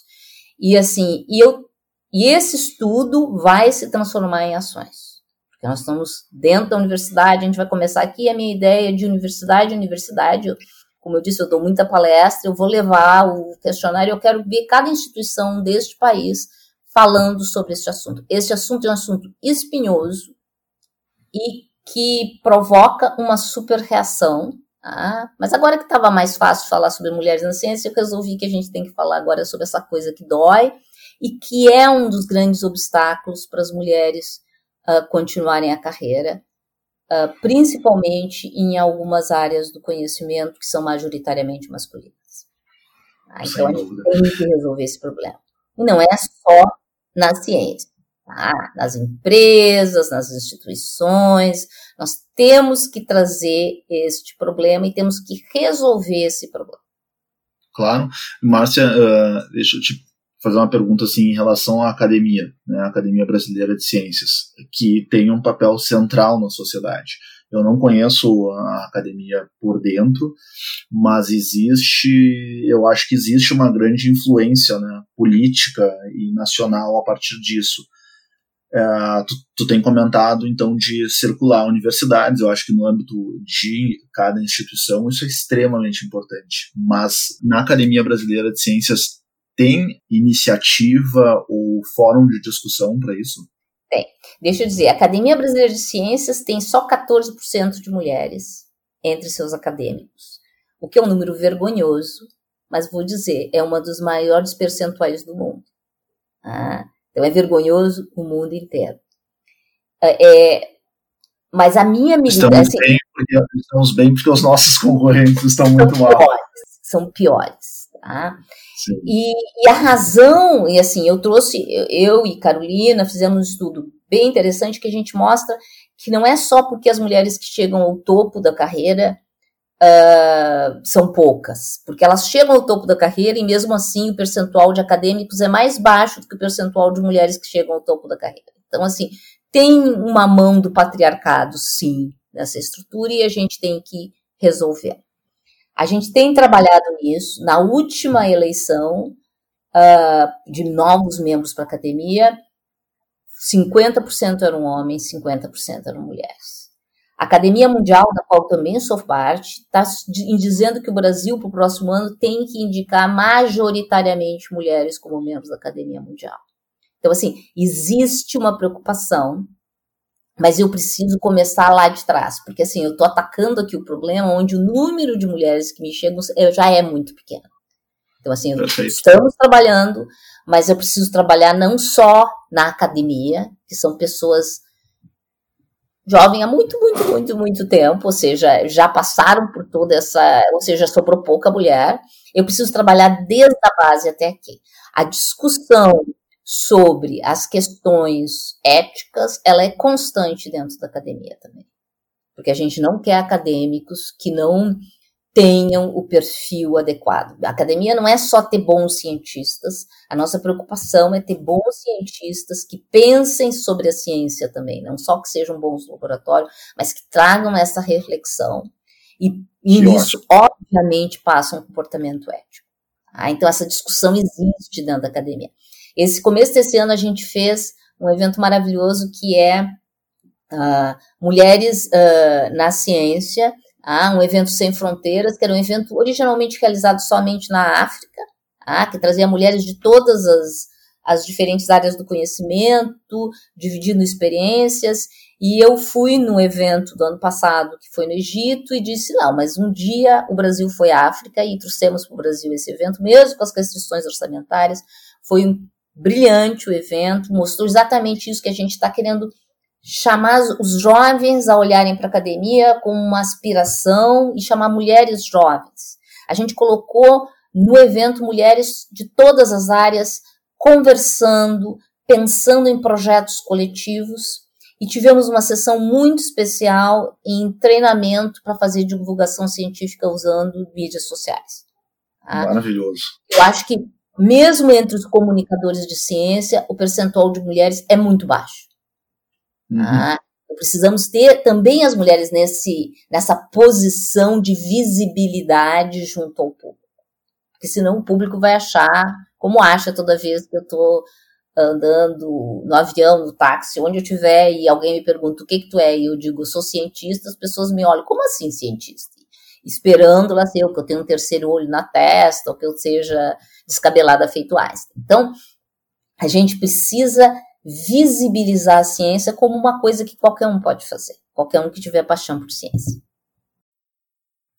Uhum. E assim, e eu e esse estudo vai se transformar em ações. Porque nós estamos dentro da universidade, a gente vai começar aqui a minha ideia de universidade, universidade, eu, como eu disse, eu dou muita palestra, eu vou levar o questionário, eu quero ver cada instituição deste país falando sobre este assunto. Este assunto é um assunto espinhoso e que provoca uma super reação ah, mas agora que estava mais fácil falar sobre mulheres na ciência, eu resolvi que a gente tem que falar agora sobre essa coisa que dói e que é um dos grandes obstáculos para as mulheres uh, continuarem a carreira, uh, principalmente em algumas áreas do conhecimento que são majoritariamente masculinas. Ah, então a gente tem que resolver esse problema. E não é só na ciência tá? nas empresas, nas instituições. Nós temos que trazer este problema e temos que resolver esse problema. Claro. Márcia, uh, deixa eu te fazer uma pergunta assim em relação à academia, né, a Academia Brasileira de Ciências, que tem um papel central na sociedade. Eu não conheço a academia por dentro, mas existe, eu acho que existe uma grande influência né, política e nacional a partir disso. É, tu, tu, tem comentado então de circular universidades, eu acho que no âmbito de cada instituição isso é extremamente importante. Mas na Academia Brasileira de Ciências tem iniciativa ou fórum de discussão para isso? Tem. Deixa eu dizer, a Academia Brasileira de Ciências tem só 14% de mulheres entre seus acadêmicos, o que é um número vergonhoso, mas vou dizer, é uma dos maiores percentuais do mundo. Ah, então é vergonhoso o mundo inteiro. É, é mas a minha medida. Estamos, assim, bem porque, estamos bem porque os nossos concorrentes estão muito mal. são piores. Tá? E, e, a razão, e assim, eu trouxe, eu e Carolina fizemos um estudo bem interessante que a gente mostra que não é só porque as mulheres que chegam ao topo da carreira uh, são poucas, porque elas chegam ao topo da carreira e mesmo assim o percentual de acadêmicos é mais baixo do que o percentual de mulheres que chegam ao topo da carreira. Então, assim, tem uma mão do patriarcado, sim, nessa estrutura e a gente tem que resolver. A gente tem trabalhado nisso. Na última eleição uh, de novos membros para a academia, 50% eram homens, 50% eram mulheres. A Academia Mundial, da qual também sou parte, está dizendo que o Brasil, para o próximo ano, tem que indicar majoritariamente mulheres como membros da Academia Mundial. Então, assim, existe uma preocupação, mas eu preciso começar lá de trás, porque, assim, eu estou atacando aqui o problema onde o número de mulheres que me chegam já é muito pequeno. Então, assim, estamos trabalhando, mas eu preciso trabalhar não só na academia, que são pessoas jovem há muito, muito, muito, muito tempo, ou seja, já passaram por toda essa, ou seja, sobrou pouca mulher. Eu preciso trabalhar desde a base até aqui. A discussão sobre as questões éticas, ela é constante dentro da academia também. Porque a gente não quer acadêmicos que não tenham o perfil adequado. A academia não é só ter bons cientistas, a nossa preocupação é ter bons cientistas que pensem sobre a ciência também, não só que sejam bons no laboratório, mas que tragam essa reflexão. E, e nisso, obviamente, passa um comportamento ético. Tá? Então, essa discussão existe dentro da academia. Esse começo desse ano, a gente fez um evento maravilhoso que é uh, Mulheres uh, na Ciência, ah, um evento sem fronteiras, que era um evento originalmente realizado somente na África, ah, que trazia mulheres de todas as, as diferentes áreas do conhecimento, dividindo experiências. E eu fui no evento do ano passado, que foi no Egito, e disse: não, mas um dia o Brasil foi à África e trouxemos para o Brasil esse evento, mesmo com as restrições orçamentárias. Foi um brilhante o evento, mostrou exatamente isso que a gente está querendo chamar os jovens a olharem para a academia como uma aspiração e chamar mulheres jovens. A gente colocou no evento mulheres de todas as áreas conversando, pensando em projetos coletivos e tivemos uma sessão muito especial em treinamento para fazer divulgação científica usando mídias sociais. Tá? Maravilhoso. Eu acho que mesmo entre os comunicadores de ciência, o percentual de mulheres é muito baixo. Uhum. Ah, precisamos ter também as mulheres nesse, nessa posição de visibilidade junto ao público. Porque senão o público vai achar, como acha toda vez que eu estou andando no avião, no táxi, onde eu estiver, e alguém me pergunta o que, que tu é, e eu digo, sou cientista, as pessoas me olham, como assim cientista? Esperando lá ser eu, que eu tenho um terceiro olho na testa, ou que eu seja descabelada feito Einstein. Então, a gente precisa visibilizar a ciência como uma coisa que qualquer um pode fazer, qualquer um que tiver paixão por ciência.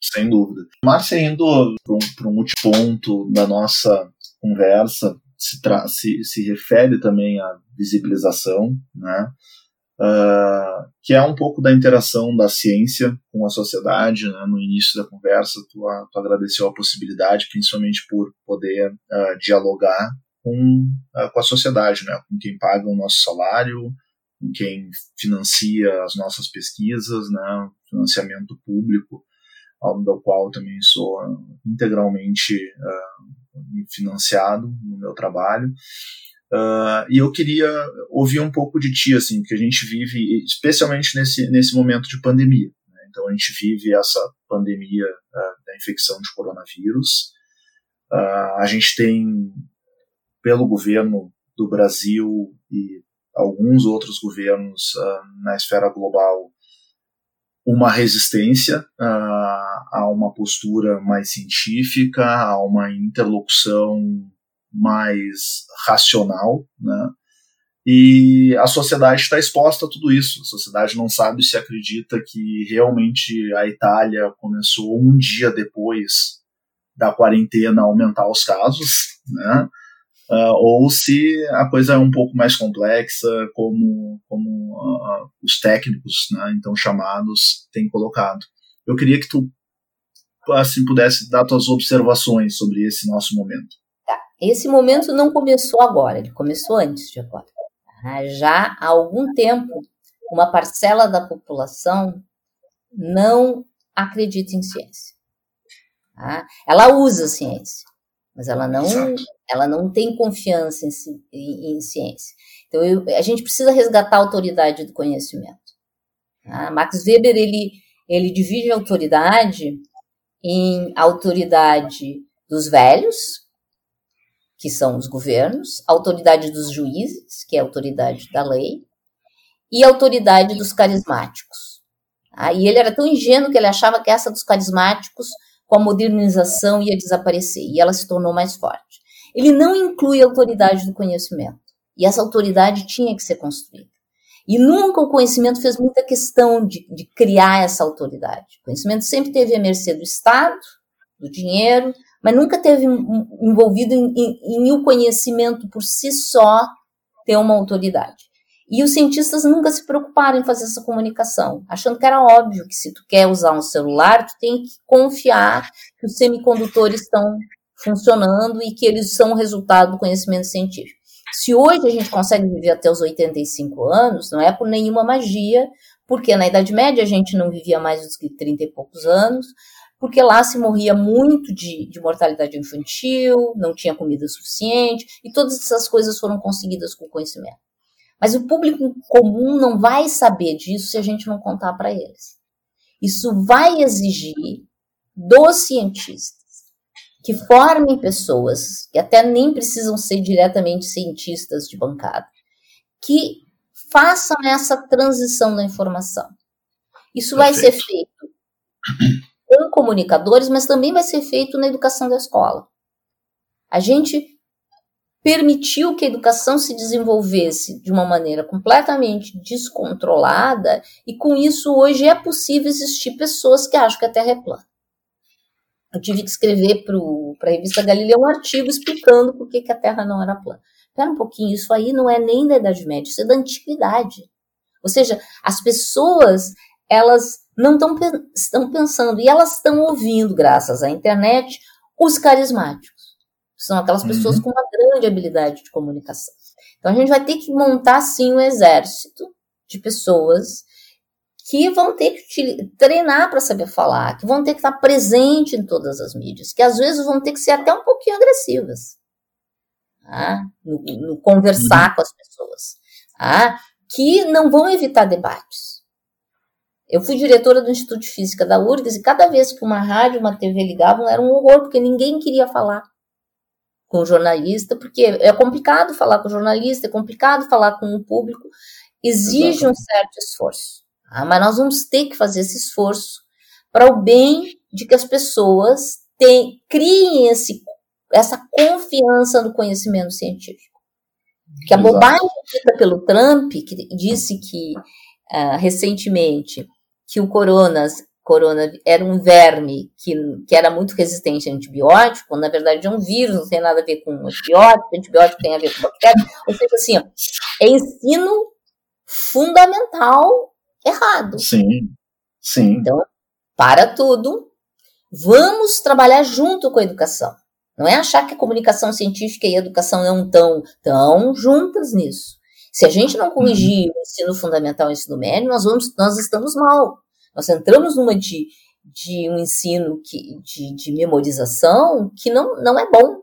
Sem dúvida. Márcia, indo para um, um multiponto da nossa conversa, se, se, se, refere também à visibilização, né? Uh, que é um pouco da interação da ciência com a sociedade. Né? No início da conversa, tu, tu agradeceu a possibilidade, principalmente por poder uh, dialogar com, uh, com a sociedade, né? com quem paga o nosso salário, com quem financia as nossas pesquisas, né? financiamento público, do qual também sou integralmente financiado no meu trabalho. Uh, e eu queria ouvir um pouco de ti, assim, porque a gente vive, especialmente nesse, nesse momento de pandemia. Né? Então, a gente vive essa pandemia uh, da infecção de coronavírus. a gente tem pelo governo do Brasil e alguns outros governos uh, na esfera global uma resistência uh, a uma postura mais científica, a uma interlocução mais racional, né? E a sociedade está exposta a tudo isso. A sociedade não sabe se acredita que realmente a Itália começou um dia depois da quarentena a aumentar os casos, né? uh, ou se a coisa é um pouco mais complexa, como, como uh, os técnicos, né, então chamados, têm colocado. Eu queria que tu assim pudesse dar tuas observações sobre esse nosso momento. Esse momento não começou agora, ele começou antes de agora. Tá? Já há algum tempo, uma parcela da população não acredita em ciência. Tá? Ela usa a ciência, mas ela não, ela não tem confiança em, em, em ciência. Então, eu, a gente precisa resgatar a autoridade do conhecimento. Tá? Max Weber, ele, ele divide a autoridade em autoridade dos velhos, que são os governos, autoridade dos juízes, que é a autoridade da lei, e a autoridade dos carismáticos. Tá? E ele era tão ingênuo que ele achava que essa dos carismáticos, com a modernização, ia desaparecer, e ela se tornou mais forte ele não inclui a autoridade do conhecimento. E essa autoridade tinha que ser construída. E nunca o conhecimento fez muita questão de, de criar essa autoridade. O conhecimento sempre teve à mercê do Estado, do dinheiro, mas nunca teve envolvido em, em, em o conhecimento por si só ter uma autoridade. E os cientistas nunca se preocuparam em fazer essa comunicação, achando que era óbvio que se tu quer usar um celular, tu tem que confiar que os semicondutores estão funcionando e que eles são o resultado do conhecimento científico. Se hoje a gente consegue viver até os 85 anos, não é por nenhuma magia, porque na Idade Média a gente não vivia mais do que 30 e poucos anos, porque lá se morria muito de, de mortalidade infantil, não tinha comida suficiente, e todas essas coisas foram conseguidas com conhecimento. Mas o público comum não vai saber disso se a gente não contar para eles. Isso vai exigir dos cientistas que formem pessoas, que até nem precisam ser diretamente cientistas de bancada, que façam essa transição da informação. Isso vai ser feito com comunicadores, mas também vai ser feito na educação da escola. A gente permitiu que a educação se desenvolvesse de uma maneira completamente descontrolada, e com isso hoje é possível existir pessoas que acham que a Terra é plana. Eu tive que escrever para a revista Galileu um artigo explicando por que, que a Terra não era plana. Espera um pouquinho, isso aí não é nem da Idade Média, isso é da Antiguidade. Ou seja, as pessoas, elas não tão, estão pensando, e elas estão ouvindo, graças à internet, os carismáticos. São aquelas pessoas uhum. com uma grande habilidade de comunicação. Então a gente vai ter que montar, sim, um exército de pessoas que vão ter que treinar para saber falar, que vão ter que estar presente em todas as mídias, que às vezes vão ter que ser até um pouquinho agressivas tá? no, no, conversar uhum. com as pessoas, tá? que não vão evitar debates. Eu fui diretora do Instituto de Física da URGS e cada vez que uma rádio, uma TV ligavam era um horror, porque ninguém queria falar com o jornalista, porque é complicado falar com o jornalista, é complicado falar com o público, exige um certo esforço. Tá? Mas nós vamos ter que fazer esse esforço para o bem de que as pessoas tem, criem esse, essa confiança no conhecimento científico. Que a bobagem dita pelo Trump, que disse que uh, recentemente que o coronas corona era um verme que, que era muito resistente a antibiótico, na verdade é um vírus, não tem nada a ver com antibiótico, antibiótico tem a ver com bactéria, ou seja, assim, ó, é ensino fundamental errado. Sim, sim. Então, para tudo, vamos trabalhar junto com a educação. Não é achar que a comunicação científica e a educação não estão tão juntas nisso. Se a gente não corrigir uhum. o ensino fundamental e o ensino médio, nós, vamos, nós estamos mal. Nós entramos numa de, de um ensino que, de, de memorização que não, não é bom.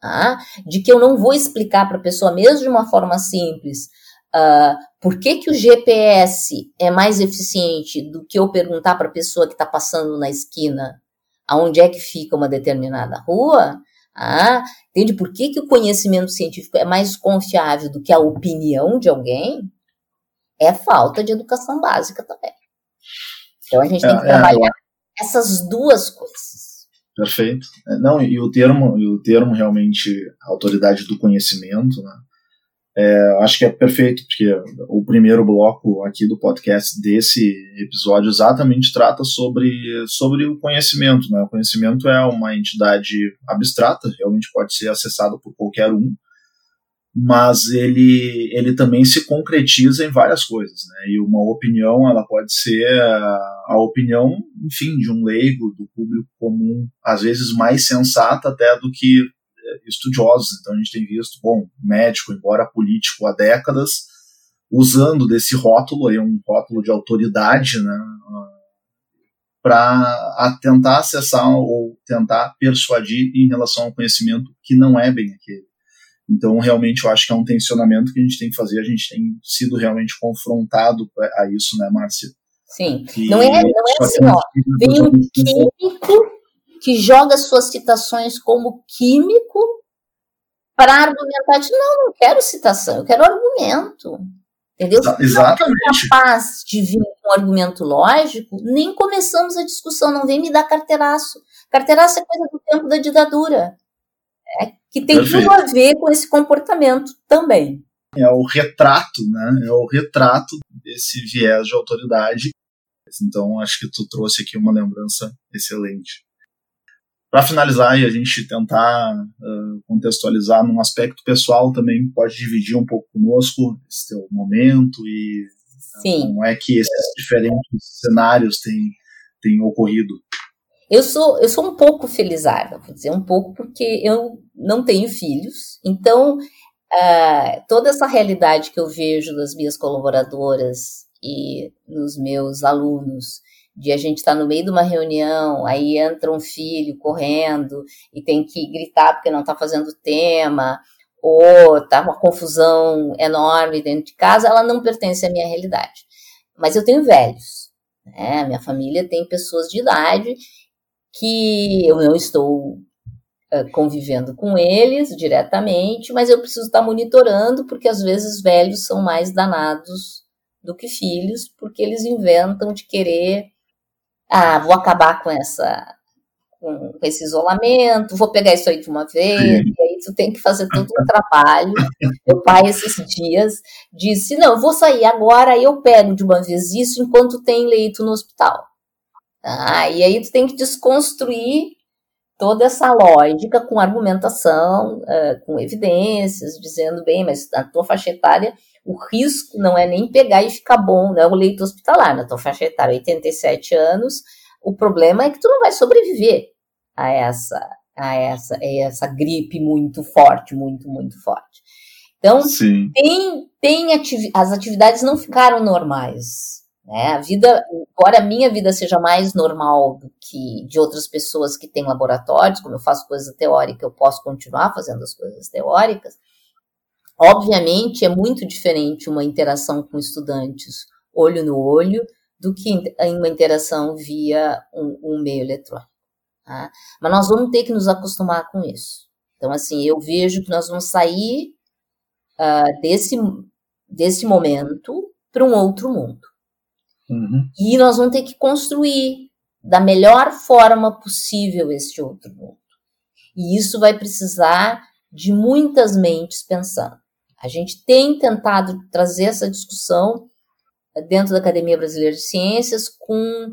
Tá? De que eu não vou explicar para a pessoa, mesmo de uma forma simples, uh, por que, que o GPS é mais eficiente do que eu perguntar para a pessoa que está passando na esquina aonde é que fica uma determinada rua. Ah, entende por que, que o conhecimento científico é mais confiável do que a opinião de alguém? É falta de educação básica também. Então a gente tem que é, é trabalhar é, essas duas coisas. Perfeito. É, não, e o termo, e o termo realmente autoridade do conhecimento, né? É, acho que é perfeito, porque o primeiro bloco aqui do podcast desse episódio exatamente trata sobre, sobre o conhecimento. Né? O conhecimento é uma entidade abstrata, realmente pode ser acessado por qualquer um, mas ele, ele também se concretiza em várias coisas, né? E uma opinião, ela pode ser a, a, opinião, enfim, de um leigo, do público comum, às vezes mais sensata até do que estudiosos. Então a gente tem visto, bom, médico, embora político há décadas, usando desse rótulo, aí um rótulo de autoridade, né? Para tentar acessar ou tentar persuadir em relação ao conhecimento que não é bem aquele. Então, realmente, eu acho que é um tensionamento que a gente tem que fazer. A gente tem sido realmente confrontado a isso, né, Márcia? Sim. não é, não é assim, ó. Vem um químico que joga suas citações como químico para argumentar. Não, não quero citação, eu quero argumento. Entendeu? Exatamente. Não é capaz de vir com um argumento lógico, nem começamos a discussão, não vem me dar carteiraço. Carteiraço é coisa do tempo da ditadura é, que tem Perfeito. tudo a ver com esse comportamento também. É o retrato, né? É o retrato desse viés de autoridade. Então, acho que tu trouxe aqui uma lembrança excelente. Para finalizar e a gente tentar uh, contextualizar num aspecto pessoal também, pode dividir um pouco conosco esse teu momento e Sim. como é que esses diferentes cenários têm, têm ocorrido. Eu sou, eu sou um pouco felizarda, vou dizer um pouco, porque eu não tenho filhos, então uh, toda essa realidade que eu vejo das minhas colaboradoras e nos meus alunos, de a gente estar tá no meio de uma reunião, aí entra um filho correndo e tem que gritar porque não está fazendo tema, ou está uma confusão enorme dentro de casa, ela não pertence à minha realidade. Mas eu tenho velhos, né? Minha família tem pessoas de idade que eu não estou uh, convivendo com eles diretamente, mas eu preciso estar monitorando, porque às vezes velhos são mais danados do que filhos, porque eles inventam de querer ah, vou acabar com essa com esse isolamento, vou pegar isso aí de uma vez, Sim. e aí tu tem que fazer todo um trabalho. Meu pai, esses dias, disse: Não, eu vou sair agora, eu pego de uma vez isso enquanto tem leito no hospital. Ah, e aí tu tem que desconstruir toda essa lógica com argumentação, uh, com evidências, dizendo, bem, mas na tua faixa etária o risco não é nem pegar e ficar bom, não é o leito hospitalar, na tua faixa etária, 87 anos, o problema é que tu não vai sobreviver a essa, a essa, a essa gripe muito forte, muito, muito forte. Então, Sim. tem, tem ativi as atividades não ficaram normais. Né? A vida, embora a minha vida seja mais normal do que de outras pessoas que têm laboratórios, como eu faço coisa teórica, eu posso continuar fazendo as coisas teóricas. Obviamente, é muito diferente uma interação com estudantes olho no olho do que uma interação via um, um meio eletrônico. Tá? Mas nós vamos ter que nos acostumar com isso. Então, assim, eu vejo que nós vamos sair uh, desse, desse momento para um outro mundo. Uhum. E nós vamos ter que construir da melhor forma possível este outro mundo. E isso vai precisar de muitas mentes pensando. A gente tem tentado trazer essa discussão dentro da Academia Brasileira de Ciências com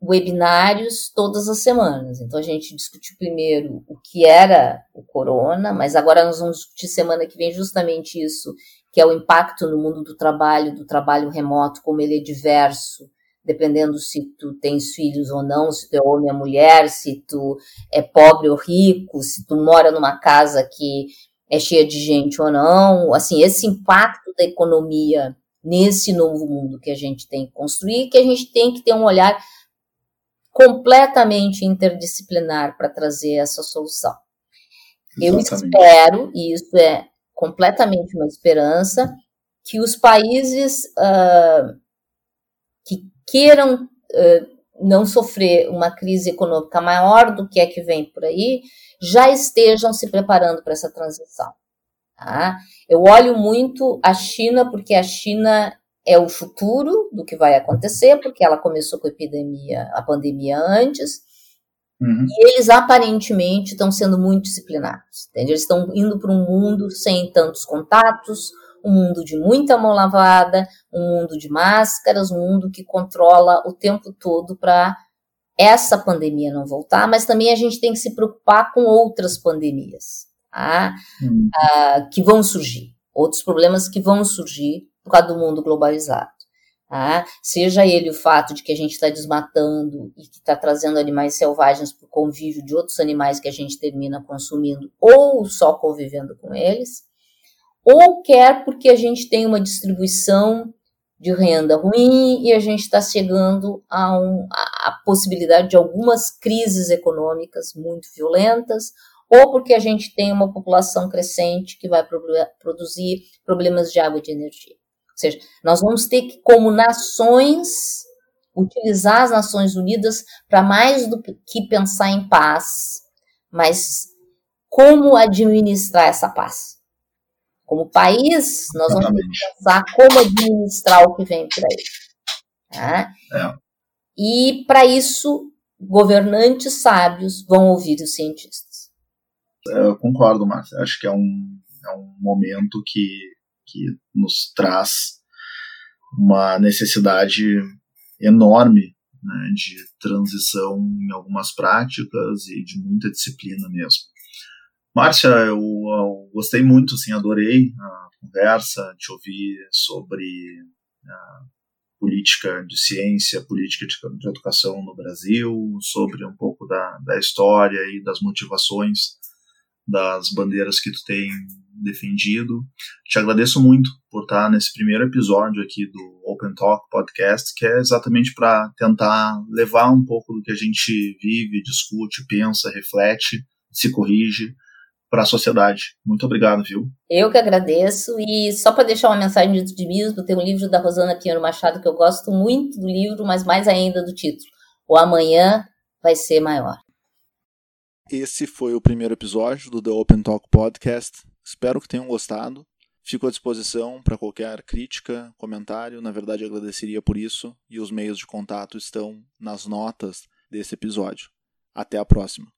webinários todas as semanas. Então a gente discutiu primeiro o que era o corona, mas agora nós vamos discutir semana que vem justamente isso, que é o impacto no mundo do trabalho, do trabalho remoto, como ele é diverso, dependendo se tu tens filhos ou não, se tu é homem ou mulher, se tu é pobre ou rico, se tu mora numa casa que é cheia de gente ou não, assim, esse impacto da economia nesse novo mundo que a gente tem que construir, que a gente tem que ter um olhar completamente interdisciplinar para trazer essa solução. Exatamente. Eu espero, e isso é completamente uma esperança, que os países uh, que queiram uh, não sofrer uma crise econômica maior do que é que vem por aí, já estejam se preparando para essa transição. Tá? Eu olho muito a China, porque a China é o futuro do que vai acontecer, porque ela começou com a epidemia, a pandemia antes, uhum. e eles aparentemente estão sendo muito disciplinados. Entende? Eles estão indo para um mundo sem tantos contatos, um mundo de muita mão lavada, um mundo de máscaras, um mundo que controla o tempo todo para essa pandemia não voltar, mas também a gente tem que se preocupar com outras pandemias tá? uhum. uh, que vão surgir, outros problemas que vão surgir por causa do mundo globalizado. Tá? Seja ele o fato de que a gente está desmatando e que está trazendo animais selvagens para o convívio de outros animais que a gente termina consumindo, ou só convivendo com eles, ou quer porque a gente tem uma distribuição de renda ruim e a gente está chegando a, um, a, a possibilidade de algumas crises econômicas muito violentas, ou porque a gente tem uma população crescente que vai produzir problemas de água e de energia. Ou seja, nós vamos ter que, como nações, utilizar as Nações Unidas para mais do que pensar em paz, mas como administrar essa paz. Como país, nós vamos ter que pensar como administrar o que vem por aí. Tá? É. E, para isso, governantes sábios vão ouvir os cientistas. Eu concordo, Márcia. Acho que é um, é um momento que que nos traz uma necessidade enorme né, de transição em algumas práticas e de muita disciplina mesmo. Márcia, eu, eu gostei muito, assim, adorei a conversa, te ouvir sobre a política de ciência, política de, de educação no Brasil, sobre um pouco da, da história e das motivações das bandeiras que tu tem defendido. Te agradeço muito por estar nesse primeiro episódio aqui do Open Talk Podcast, que é exatamente para tentar levar um pouco do que a gente vive, discute, pensa, reflete, se corrige para a sociedade. Muito obrigado, viu? Eu que agradeço e só para deixar uma mensagem de otimismo, tem um livro da Rosana Pinheiro Machado que eu gosto muito do livro, mas mais ainda do título. O amanhã vai ser maior. Esse foi o primeiro episódio do The Open Talk Podcast. Espero que tenham gostado. Fico à disposição para qualquer crítica, comentário, na verdade agradeceria por isso, e os meios de contato estão nas notas desse episódio. Até a próxima!